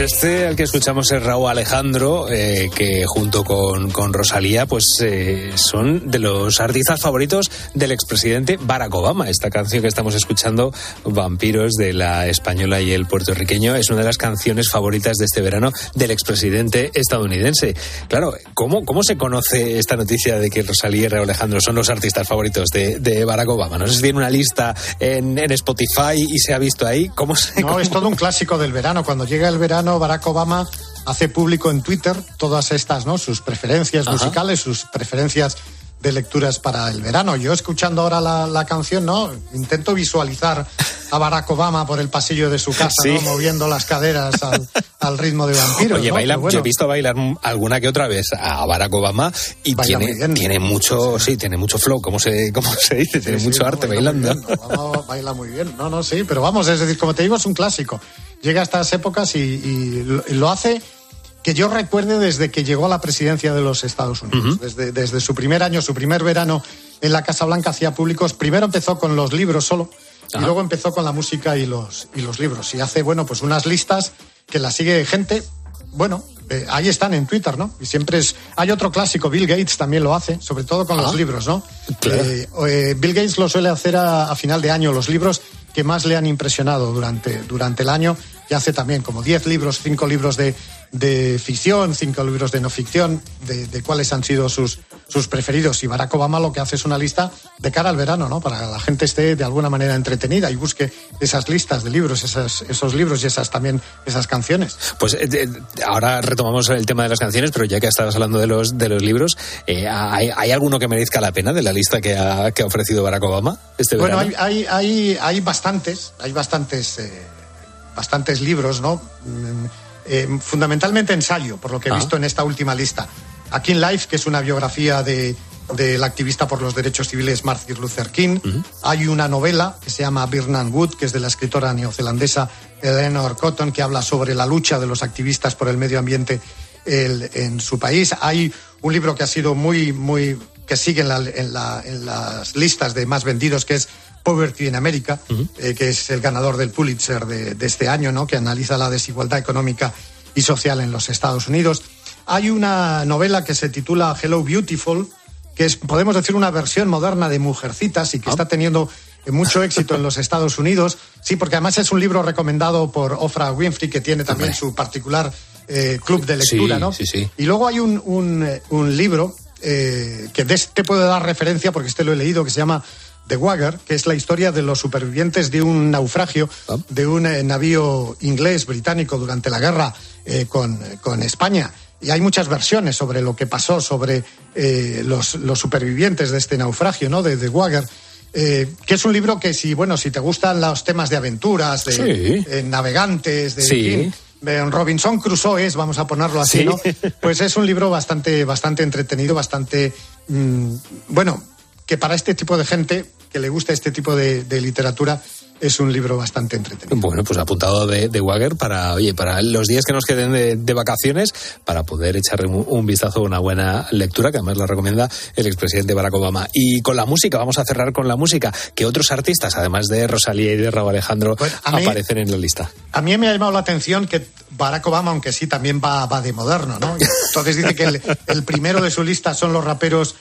Pues este al que escuchamos es Raúl Alejandro, eh, que junto con, con Rosalía, pues eh, son de los artistas favoritos del expresidente Barack Obama. Esta canción que estamos escuchando, Vampiros de la española y el puertorriqueño, es una de las canciones favoritas de este verano del expresidente estadounidense. Claro, ¿cómo, cómo se conoce esta noticia de que Rosalía y Raúl Alejandro son los artistas favoritos de, de Barack Obama? No sé si tiene una lista en, en Spotify y se ha visto ahí. ¿Cómo se, No, cómo- es todo un clásico del verano. Cuando llega el verano, Barack Obama hace público en Twitter todas estas, ¿no? Sus preferencias Ajá. musicales, sus preferencias de lecturas para el verano. Yo escuchando ahora la, la canción, ¿no? Intento visualizar a Barack Obama por el pasillo de su casa, Sí. ¿no? Moviendo las caderas al, al ritmo de vampiros. Oye, ¿no? baila, Pero bueno, yo he visto bailar alguna que otra vez a Barack Obama y Baila tiene, tiene mucho, sí, tiene mucho flow, como se, como se dice, tiene mucho arte baila muy bailando. bien, Obama baila muy bien. No, no, sí, pero vamos, es decir, como te digo, es un clásico. Llega a estas épocas y, y lo hace que yo recuerde desde que llegó a la presidencia de los Estados Unidos. desde, desde su primer año, su primer verano en la Casa Blanca hacía públicos. Primero empezó con los libros solo y luego empezó con la música y los, y los libros. Y hace, bueno, pues unas listas que las sigue gente. Bueno, eh, ahí están en Twitter, ¿no? Y siempre es. Hay otro clásico, Bill Gates también lo hace, sobre todo con los libros, ¿no? Claro. Eh, eh, Bill Gates lo suele hacer a, a final de año, los libros que más le han impresionado durante, durante el año. Y hace también como 10 libros, 5 libros de, de ficción, 5 libros de no ficción, de, de cuáles han sido sus, sus preferidos. Y Barack Obama lo que hace es una lista de cara al verano, ¿no? Para que la gente esté de alguna manera entretenida y busque esas listas de libros, esas, esos libros y esas también esas canciones. Pues eh, eh, ahora retomamos el tema de las canciones, pero ya que estabas hablando de los, de los libros, eh, ¿hay, hay alguno que merezca la pena de la lista que ha, que ha ofrecido Barack Obama este Bueno, verano? hay, hay, hay, hay bastantes, hay bastantes, eh, bastantes libros, ¿no? Mm, eh, fundamentalmente ensayo, por lo que he Ah. visto en esta última lista. Aquí en Life, que es una biografía de del activista por los derechos civiles Martin Luther King. Hay una novela que se llama Birnan Wood, que es de la escritora neozelandesa Eleanor Cotton, que habla sobre la lucha de los activistas por el medio ambiente el- en su país. Hay un libro que ha sido muy, muy, que sigue en, la- en la- en las listas de más vendidos, que es Poverty in America, eh, que es el ganador del Pulitzer de, de este año, ¿no? que analiza la desigualdad económica y social en los Estados Unidos. Hay una novela que se titula Hello Beautiful, que es, podemos decir, una versión moderna de Mujercitas y que está teniendo eh, mucho éxito en los Estados Unidos. Sí, porque además es un libro recomendado por Oprah Winfrey, que tiene también su particular eh, club de lectura, Sí, ¿no? sí, sí. Y luego hay un, un, un libro eh, que de este puedo dar referencia porque este lo he leído, que se llama The Wagger, que es la historia de los supervivientes de un naufragio de un eh, navío inglés británico durante la guerra eh, con, con España. Y hay muchas versiones sobre lo que pasó, sobre eh, los, los supervivientes de este naufragio, ¿no? De The Wagger. eh, que es un libro que si bueno si te gustan los temas de aventuras de Sí. eh, navegantes de Sí. de Robinson Crusoe es, vamos a ponerlo así, Sí. ¿no? Pues es un libro bastante, bastante entretenido, bastante, mm, bueno, que para este tipo de gente que le gusta este tipo de, de literatura es un libro bastante entretenido. Bueno, pues apuntado de, de Wagger para, oye, para los días que nos queden de, de vacaciones, para poder echarle un, un, vistazo a una buena lectura, que además la recomienda el expresidente Barack Obama. Y con la música, vamos a cerrar con la música, que otros artistas, además de Rosalía y de Raúl Alejandro, mí, aparecen en la lista. A mí me ha llamado la atención que Barack Obama, aunque sí también va, va de moderno, ¿no? Entonces dice que el, el primero de su lista son los raperos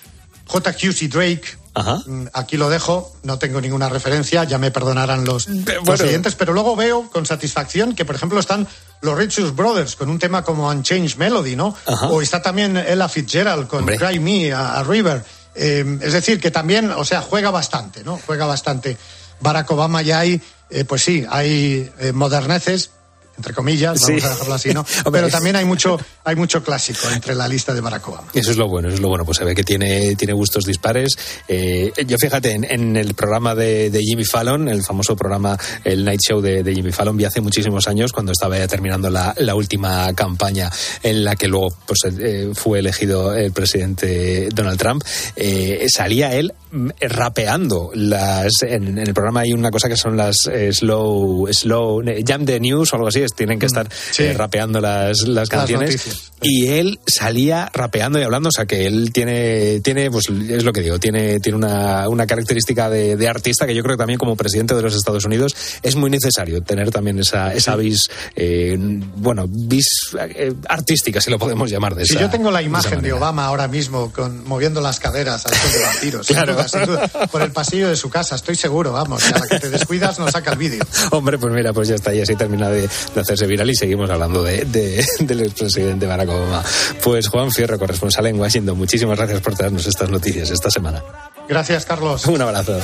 JQC Drake, Ajá. Aquí lo dejo, no tengo ninguna referencia, ya me perdonarán los, bueno. los siguientes, pero luego veo con satisfacción que, por ejemplo, están los Richards Brothers con un tema como Unchanged Melody, ¿no? Ajá. O está también Ella Fitzgerald con Hombre. Cry Me a, a River. Eh, es decir, que también, o sea, juega bastante, ¿no? Juega bastante. Barack Obama ya hay, eh, pues sí, hay eh, moderneces, entre comillas, vamos Sí. a dejarlo así, ¿no? Pero también hay mucho, hay mucho clásico entre la lista de Barack Obama. Eso es lo bueno, eso es lo bueno, pues se ve que tiene, tiene gustos dispares. Eh, yo fíjate, en, en, el programa de, de, Jimmy Fallon, el famoso programa, el Night Show de, de, Jimmy Fallon, vi hace muchísimos años, cuando estaba ya terminando la, la última campaña en la que luego pues, eh, fue elegido el presidente Donald Trump, eh, salía él rapeando. Las en, en, el programa hay una cosa que son las eh, slow slow jam the news o algo así tienen que estar sí. eh, rapeando las, las canciones. las y él salía rapeando y hablando o sea que él tiene tiene pues es lo que digo tiene tiene una, una característica de, de, artista que yo creo que también como presidente de los Estados Unidos es muy necesario tener también esa esa vis eh, bueno vis eh, artística si lo podemos llamar de si esa, yo tengo la imagen de, de Obama ahora mismo con moviendo las caderas al son de vampiros. Claro. Sin duda, sin duda, por el pasillo de su casa estoy seguro vamos a la que te descuidas no saca el vídeo hombre pues mira pues ya está y así termina de, de hacerse viral y seguimos hablando de, de, del expresidente Barack Obama. Pues Juan Fierro, corresponsal en Washington, muchísimas gracias por traernos estas noticias esta semana. Gracias, Carlos. Un abrazo.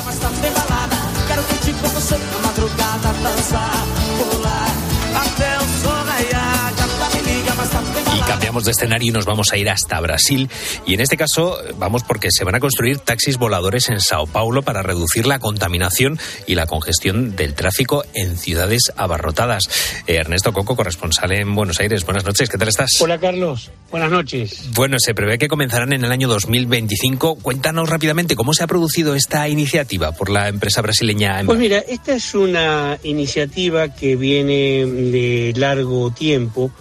Cambiamos de escenario y nos vamos a ir hasta Brasil. Y en este caso vamos porque se van a construir taxis voladores en Sao Paulo para reducir la contaminación y la congestión del tráfico en ciudades abarrotadas. Eh, Ernesto Coco, corresponsal en Buenos Aires. Buenas noches, ¿qué tal estás? Hola Carlos, buenas noches. Bueno, se prevé que comenzarán en el año 2025. Cuéntanos rápidamente cómo se ha producido esta iniciativa por la empresa brasileña. Pues mira, esta es una iniciativa que viene de largo tiempo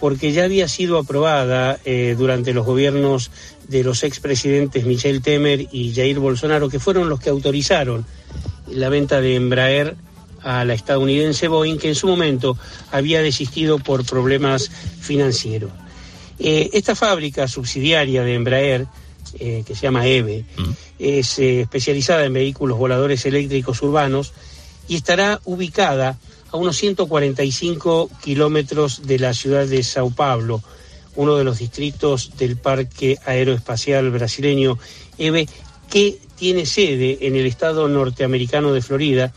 porque ya había sido aprobada eh, durante los gobiernos de los expresidentes Michel Temer y Jair Bolsonaro, que fueron los que autorizaron la venta de Embraer a la estadounidense Boeing, que en su momento había desistido por problemas financieros. Eh, esta fábrica subsidiaria de Embraer, eh, que se llama EVE, mm. es especializada en vehículos voladores eléctricos urbanos y estará ubicada a unos 145 kilómetros de la ciudad de Sao Paulo, uno de los distritos del Parque Aeroespacial Brasileño. EVE, que tiene sede en el estado norteamericano de Florida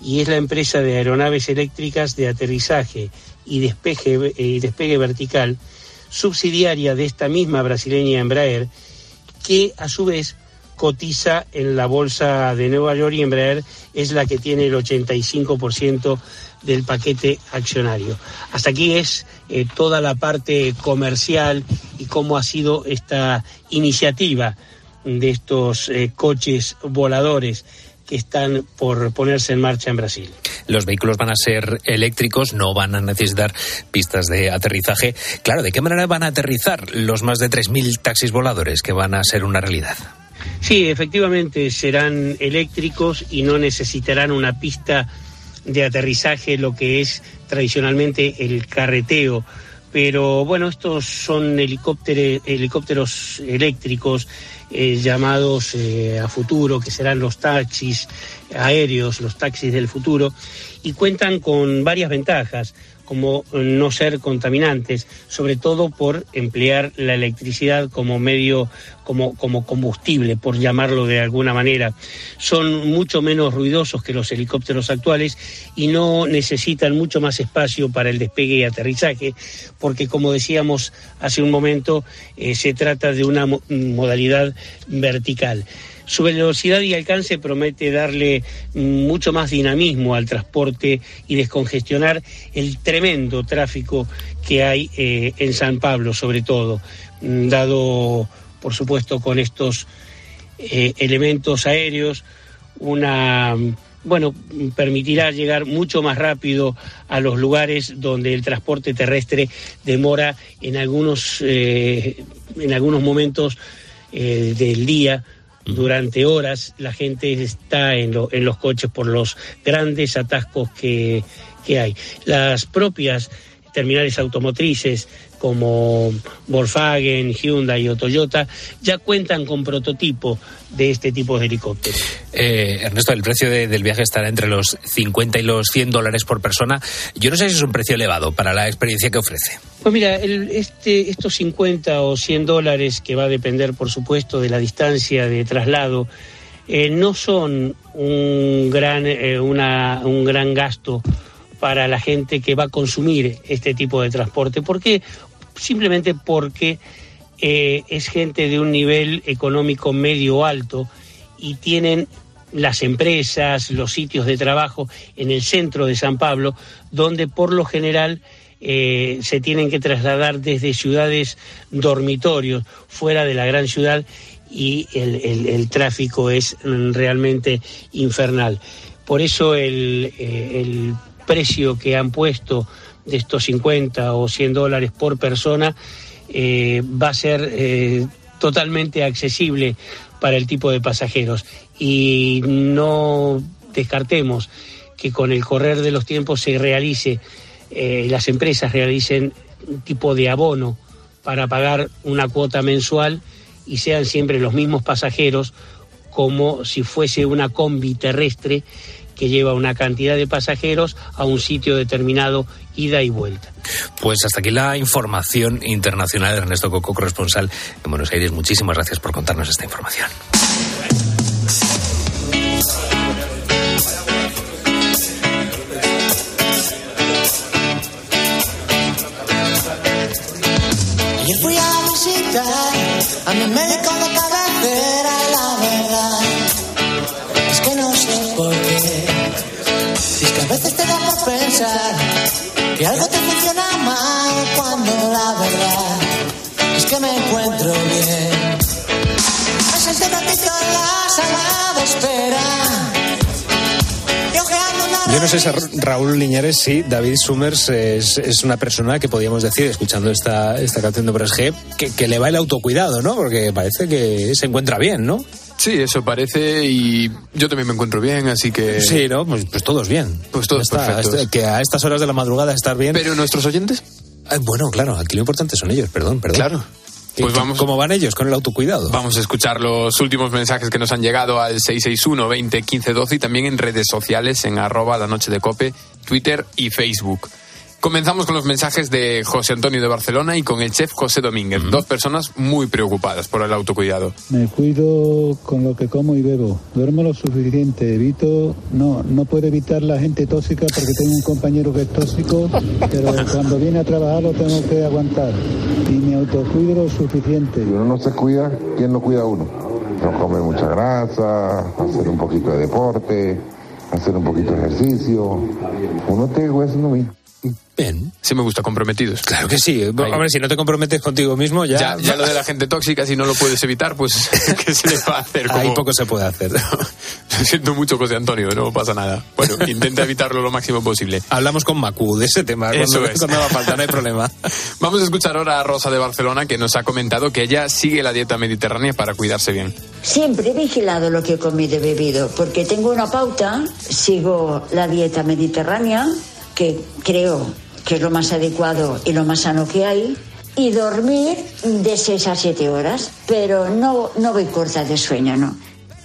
y es la empresa de aeronaves eléctricas de aterrizaje y despegue, y despegue vertical, subsidiaria de esta misma brasileña Embraer, que a su vez cotiza en la bolsa de Nueva York y Embraer es la que tiene el 85% del paquete accionario. Hasta aquí es eh, toda la parte comercial y cómo ha sido esta iniciativa de estos eh, coches voladores que están por ponerse en marcha en Brasil. Los vehículos van a ser eléctricos, no van a necesitar pistas de aterrizaje. Claro, ¿de qué manera van a aterrizar los más de 3.000 taxis voladores que van a ser una realidad? Sí, efectivamente serán eléctricos y no necesitarán una pista de aterrizaje, lo que es tradicionalmente el carreteo. Pero bueno, estos son helicópteros, eléctricos eh, llamados eh, a futuro, que serán los taxis aéreos, los taxis del futuro, y cuentan con varias ventajas como no ser contaminantes, sobre todo por emplear la electricidad como medio, como, como combustible, por llamarlo de alguna manera. Son mucho menos ruidosos que los helicópteros actuales y no necesitan mucho más espacio para el despegue y aterrizaje, porque como decíamos hace un momento, eh, se trata de una mo modalidad vertical. Su velocidad y alcance promete darle mucho más dinamismo al transporte y descongestionar el tremendo tráfico que hay eh, en San Pablo, sobre todo, dado, por supuesto, con estos eh, elementos aéreos, una bueno, permitirá llegar mucho más rápido a los lugares donde el transporte terrestre demora en algunos, eh, en algunos momentos del día durante horas la gente está en, lo- en los coches por los grandes atascos que, que hay. Las propias terminales automotrices como Volkswagen, Hyundai o Toyota ya cuentan con prototipo de este tipo de helicópteros. Eh, Ernesto, el precio de- del viaje estará entre los 50 y los 100 dólares por persona. Yo no sé si es un precio elevado para la experiencia que ofrece. Pues mira, el- este, estos 50 o 100 dólares, que va a depender, por supuesto, de la distancia de traslado, eh, no son un gran, eh, una- un gran gasto para la gente que va a consumir este tipo de transporte. ¿Por qué? Simplemente porque eh, es gente de un nivel económico medio alto y tienen las empresas, los sitios de trabajo en el centro de San Pablo, donde por lo general eh, se tienen que trasladar desde ciudades dormitorios fuera de la gran ciudad y el, el- el tráfico es realmente infernal. Por eso el, eh, el precio que han puesto de estos 50 o 100 dólares por persona eh, va a ser eh, totalmente accesible para el tipo de pasajeros. Y no descartemos que con el correr de los tiempos se realice, eh, las empresas realicen un tipo de abono para pagar una cuota mensual y sean siempre los mismos pasajeros como si fuese una combi terrestre que lleva una cantidad de pasajeros a un sitio determinado ida y vuelta. Pues hasta aquí la información internacional. Ernesto Coco, corresponsal en Buenos Aires. Muchísimas gracias por contarnos esta información. Ayer fui a visitar a que algo te funciona mal cuando la verdad es que me encuentro bien. Ratito en la sala de espera Yo no sé si Raúl Liñares, sí, David Summers es, es una persona que podríamos decir, escuchando esta, esta canción de Bresge, que, que le va el autocuidado, ¿no? Porque parece que se encuentra bien, ¿no? Sí, eso parece y yo también me encuentro bien, así que... Sí, ¿no? Pues, pues todos bien. Pues todos está, perfectos. este- que a estas horas de la madrugada estar bien. Pero nuestros oyentes... Ah, bueno, claro, aquí lo importante son ellos, perdón, perdón. Claro. ¿Qué- Pues vamos- ¿Cómo van ellos con el autocuidado? Vamos a escuchar los últimos mensajes que nos han llegado al 661 20 15 12 y también en redes sociales en arroba la noche de cope, Twitter y Facebook. Comenzamos con los mensajes de José Antonio de Barcelona y con el chef José Domínguez, dos personas muy preocupadas por el autocuidado. Me cuido con lo que como y bebo. Duermo lo suficiente. Evito, no, no puedo evitar la gente tóxica porque tengo un compañero que es tóxico, pero cuando viene a trabajar lo tengo que aguantar. Y me autocuido lo suficiente. Si uno no se cuida, ¿quién lo cuida a uno? No comer mucha grasa, hacer un poquito de deporte, hacer un poquito de ejercicio. Uno te es uno mismo. Bien. Sí me gusta, comprometidos. Claro que sí. Hombre, si no te comprometes contigo mismo, ya... Ya, ya lo de la gente tóxica, si no lo puedes evitar, pues ¿qué se le va a hacer? Ahí Como- poco se puede hacer. Lo siento mucho, José Antonio, no pasa nada. Bueno, intenta evitarlo lo máximo posible. Hablamos con Macu de ese tema. Eso cuando, es. cuando haga falta, no hay problema. Vamos a escuchar ahora a Rosa de Barcelona que nos ha comentado que ella sigue la dieta mediterránea para cuidarse bien. Siempre he vigilado lo que he comido y bebido, porque tengo una pauta, sigo la dieta mediterránea, que creo que es lo más adecuado y lo más sano que hay, y dormir de 6 a 7 horas, pero no, no voy corta de sueño, ¿no?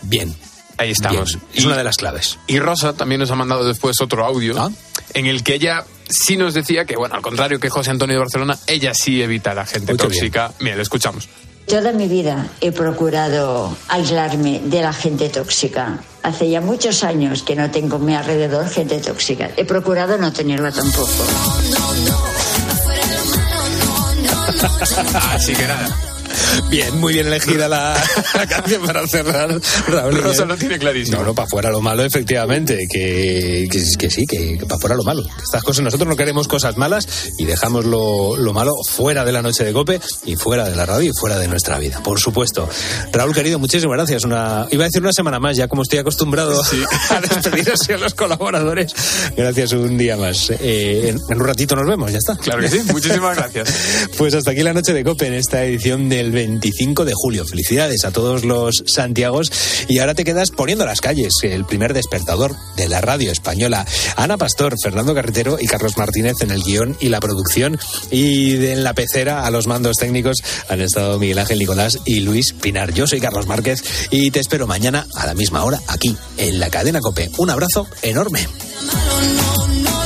Bien. Ahí estamos. Bien. Es una de las claves. Y Rosa también nos ha mandado después otro audio Ah. en el que ella sí nos decía que, bueno, al contrario que José Antonio de Barcelona, ella sí evita a la gente qué tóxica. Mira, lo escuchamos. Toda mi vida he procurado aislarme de la gente tóxica. Hace ya muchos años que no tengo a mi alrededor gente tóxica. He procurado no tenerla tampoco. Así que nada. Bien, muy bien elegida la, la canción para cerrar, Raúl. Rosa lo tiene clarísimo. No, no, para fuera lo malo, efectivamente. Que, que, que sí, que, que para fuera lo malo. Estas cosas, nosotros no queremos cosas malas y dejamos lo, lo malo fuera de la noche de cope y fuera de la radio y fuera de nuestra vida, por supuesto. Raúl, querido, muchísimas gracias. Una, iba a decir una semana más, ya como estoy acostumbrado a despedir así a los colaboradores. Gracias un día más. Eh, en, en un ratito nos vemos, ya está. Claro que sí, muchísimas gracias. Pues hasta aquí la noche de Cope en esta edición del 25 de julio. Felicidades a todos los Santiagos. Y ahora te quedas poniendo las calles, el primer despertador de la radio española. Ana Pastor, Fernando Carretero y Carlos Martínez en el guion y la producción. Y en la pecera a los mandos técnicos han estado Miguel Ángel Nicolás y Luis Pinar. Yo soy Carlos Márquez y te espero mañana a la misma hora aquí en la cadena Cope. Un abrazo enorme. no, no.